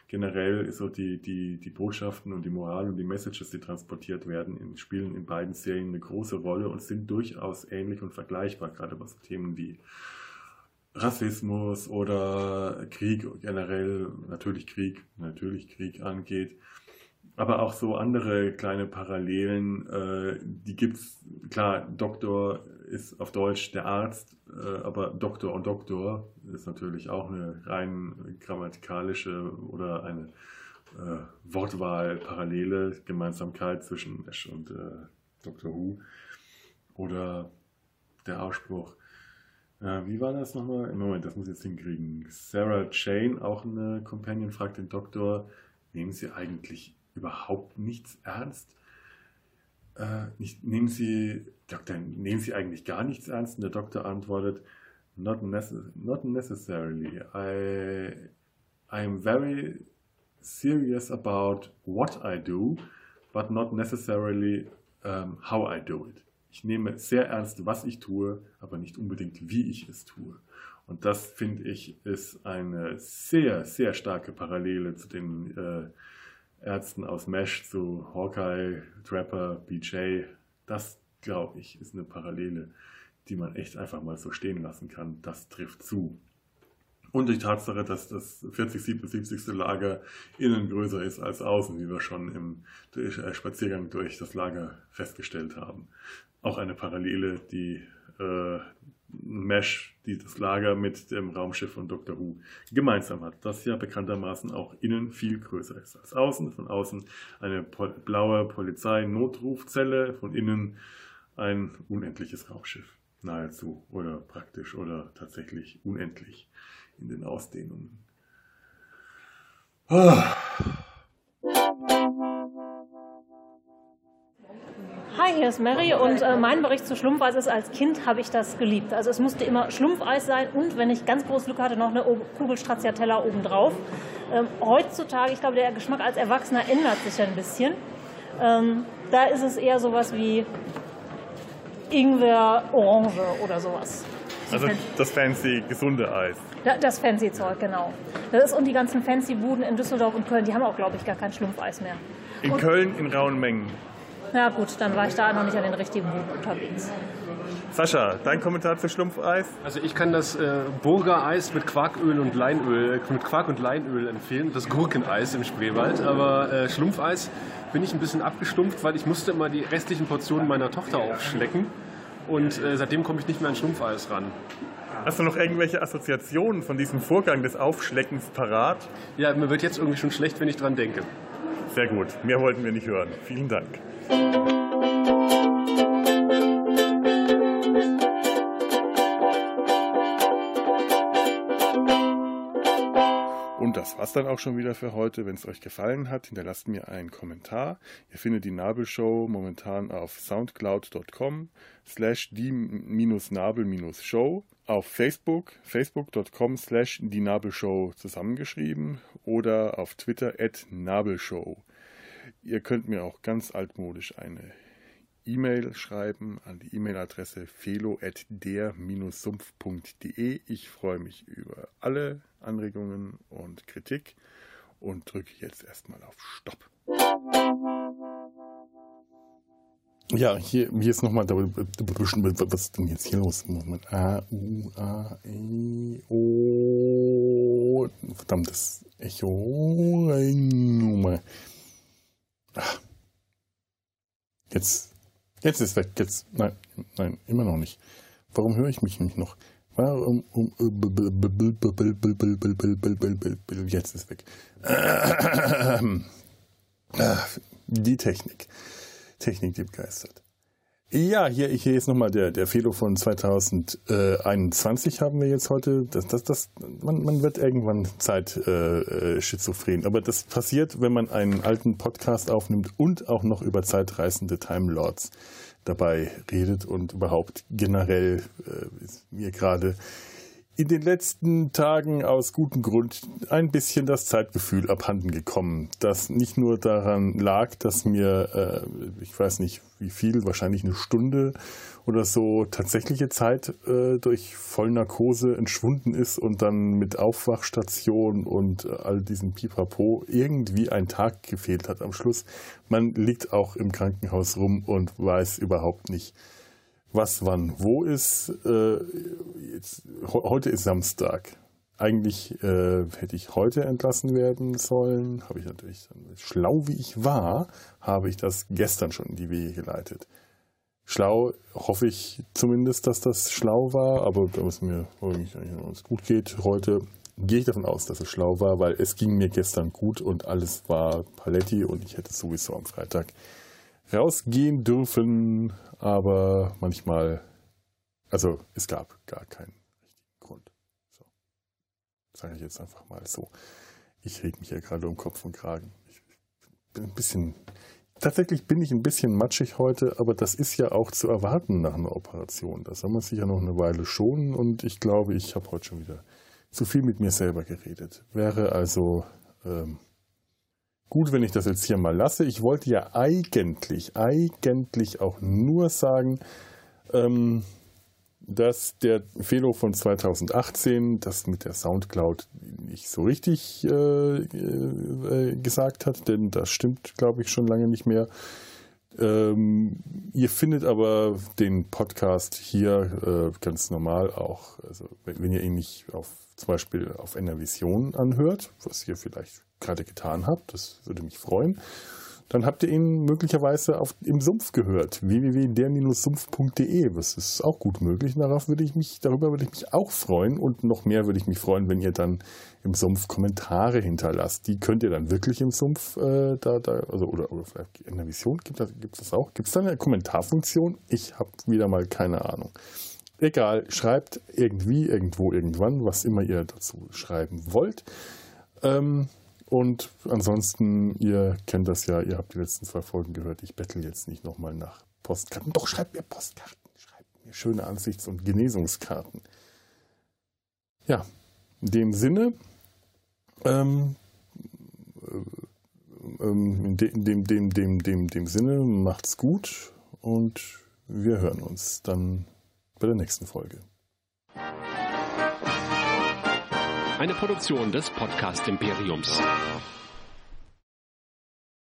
A: generell so die, die, die Botschaften und die Moral und die Messages, die transportiert werden, in, spielen in beiden Serien eine große Rolle und sind durchaus ähnlich und vergleichbar, gerade was Themen wie Rassismus oder Krieg generell, natürlich Krieg, natürlich Krieg angeht. Aber auch so andere kleine Parallelen, äh, die gibt's. Klar, Doktor ist auf Deutsch der Arzt, äh, aber Doktor und Doktor ist natürlich auch eine rein grammatikalische oder eine äh, Wortwahl-Parallele, Gemeinsamkeit zwischen Ash und äh, Doctor Who. Oder der Ausspruch, äh, wie war das nochmal? Moment, das muss ich jetzt hinkriegen. Sarah Jane, auch eine Companion, fragt den Doktor, nehmen Sie eigentlich überhaupt nichts ernst? Äh, nicht, nehmen Sie, Doktor, nehmen Sie eigentlich gar nichts ernst? Und der Doktor antwortet, not, necess not necessarily. I, I'm very serious about what I do, but not necessarily um, how I do it. Ich nehme sehr ernst, was ich tue, aber nicht unbedingt, wie ich es tue. Und das, finde ich, ist eine sehr, sehr starke Parallele zu den äh, Ärzten aus Mesh zu Hawkeye, Trapper, BJ. Das, glaube ich, ist eine Parallele, die man echt einfach mal so stehen lassen kann. Das trifft zu. Und die Tatsache, dass das 40, 77. Lager innen größer ist als außen, wie wir schon im Spaziergang durch das Lager festgestellt haben. Auch eine Parallele, die äh, Mesh, die das Lager mit dem Raumschiff von Dr. Who gemeinsam hat, das ja bekanntermaßen auch innen viel größer ist als außen. Von außen eine pol blaue Polizei-Notrufzelle, von innen ein unendliches Raumschiff. Nahezu oder praktisch oder tatsächlich unendlich in den Ausdehnungen.
B: Hi, hier ist Mary und äh, mein Bericht zu Schlumpfeis ist, als Kind habe ich das geliebt. Also es musste immer Schlumpfeis sein und, wenn ich ganz groß Glück hatte, noch eine Kugel Stracciatella obendrauf. Ähm, heutzutage, ich glaube, der Geschmack als Erwachsener ändert sich ein bisschen. Ähm, da ist es eher sowas wie Ingwer, Orange oder sowas.
A: Also das fancy, gesunde Eis.
B: Das fancy Zeug, genau. Das ist, und die ganzen fancy Buden in Düsseldorf und Köln, die haben auch, glaube ich, gar kein Schlumpfeis mehr.
A: In und, Köln in rauen Mengen.
B: Na gut, dann war ich da noch nicht an den richtigen Buden unterwegs.
A: Sascha, dein Kommentar zu Schlumpfeis?
C: Also ich kann das äh, Burger-Eis mit Quarköl und Leinöl, äh, mit Quark und Leinöl empfehlen, das Gurkeneis im Spreewald. Aber äh, Schlumpfeis bin ich ein bisschen abgestumpft, weil ich musste immer die restlichen Portionen meiner Tochter aufschlecken. Und äh, seitdem komme ich nicht mehr an Schlumpfeis ran.
A: Hast du noch irgendwelche Assoziationen von diesem Vorgang des Aufschleckens parat?
C: Ja, mir wird jetzt irgendwie schon schlecht, wenn ich dran denke.
A: Sehr gut. Mehr wollten wir nicht hören. Vielen Dank. Und das war's dann auch schon wieder für heute. Wenn es euch gefallen hat, hinterlasst mir einen Kommentar. Ihr findet die Nabelshow momentan auf soundcloud.com slash die-nabel-show, auf Facebook, facebook.com slash die Nabelshow zusammengeschrieben oder auf Twitter at Nabelshow. Ihr könnt mir auch ganz altmodisch eine E-Mail schreiben an die E-Mail-Adresse felo.der-sumpf.de. Ich freue mich über alle Anregungen und Kritik und drücke jetzt erstmal auf Stopp. Ja, hier, hier ist nochmal, was ist denn jetzt hier los? A, U, A, E, O, verdammtes Echo, Nummer. Ach. Jetzt, jetzt ist weg, jetzt, nein, nein, immer noch nicht. Warum höre ich mich nicht noch? Warum, um, jetzt ist weg. Die Technik. Technik, die begeistert. Ja, hier, hier ist nochmal der, der Fehler von 2021 haben wir jetzt heute. Das, das, das, man, man wird irgendwann Zeit äh, äh, schizophren. Aber das passiert, wenn man einen alten Podcast aufnimmt und auch noch über zeitreisende Time Lords dabei redet und überhaupt generell äh, ist mir gerade in den letzten Tagen aus gutem Grund ein bisschen das Zeitgefühl abhanden gekommen, das nicht nur daran lag, dass mir, äh, ich weiß nicht wie viel, wahrscheinlich eine Stunde oder so tatsächliche Zeit äh, durch Vollnarkose entschwunden ist und dann mit Aufwachstation und äh, all diesem Pipapo irgendwie ein Tag gefehlt hat am Schluss. Man liegt auch im Krankenhaus rum und weiß überhaupt nicht, was wann wo ist. Äh, jetzt, heute ist Samstag. Eigentlich äh, hätte ich heute entlassen werden sollen. Habe ich natürlich, schlau wie ich war, habe ich das gestern schon in die Wege geleitet. Schlau hoffe ich zumindest, dass das schlau war, aber da es mir gut geht heute, gehe ich davon aus, dass es schlau war, weil es ging mir gestern gut und alles war Paletti und ich hätte sowieso am Freitag rausgehen dürfen, aber manchmal, also es gab gar keinen richtigen Grund. So. Sage ich jetzt einfach mal so. Ich rede mich ja gerade um Kopf und Kragen. Ich bin ein bisschen, tatsächlich bin ich ein bisschen matschig heute, aber das ist ja auch zu erwarten nach einer Operation. Da soll man sich ja noch eine Weile schonen und ich glaube, ich habe heute schon wieder zu viel mit mir selber geredet. Wäre also ähm, gut, wenn ich das jetzt hier mal lasse. Ich wollte ja eigentlich, eigentlich auch nur sagen, ähm, dass der Fehler von 2018 das mit der Soundcloud nicht so richtig äh, äh, gesagt hat, denn das stimmt, glaube ich, schon lange nicht mehr. Ähm, ihr findet aber den Podcast hier äh, ganz normal auch, also wenn, wenn ihr ihn nicht auf zum Beispiel auf Enervision anhört, was ihr vielleicht gerade getan habt, das würde mich freuen, dann habt ihr ihn möglicherweise auf, im Sumpf gehört, www.der-sumpf.de. Das ist auch gut möglich. darauf würde ich mich, darüber würde ich mich auch freuen. Und noch mehr würde ich mich freuen, wenn ihr dann im Sumpf Kommentare hinterlasst. Die könnt ihr dann wirklich im Sumpf äh, da, da, also oder, oder vielleicht in der Vision gibt es das, das auch. Gibt es da eine Kommentarfunktion? Ich habe wieder mal keine Ahnung. Egal, schreibt irgendwie, irgendwo, irgendwann, was immer ihr dazu schreiben wollt. Ähm, und ansonsten, ihr kennt das ja, ihr habt die letzten zwei Folgen gehört. Ich bettel jetzt nicht nochmal nach Postkarten. Doch, schreibt mir Postkarten. Schreibt mir schöne Ansichts- und Genesungskarten. Ja, in dem Sinne, ähm, äh, ähm, in, de, in dem, dem, dem, dem, dem Sinne, macht's gut und wir hören uns dann bei der nächsten Folge.
D: Eine Produktion des Podcast Imperiums.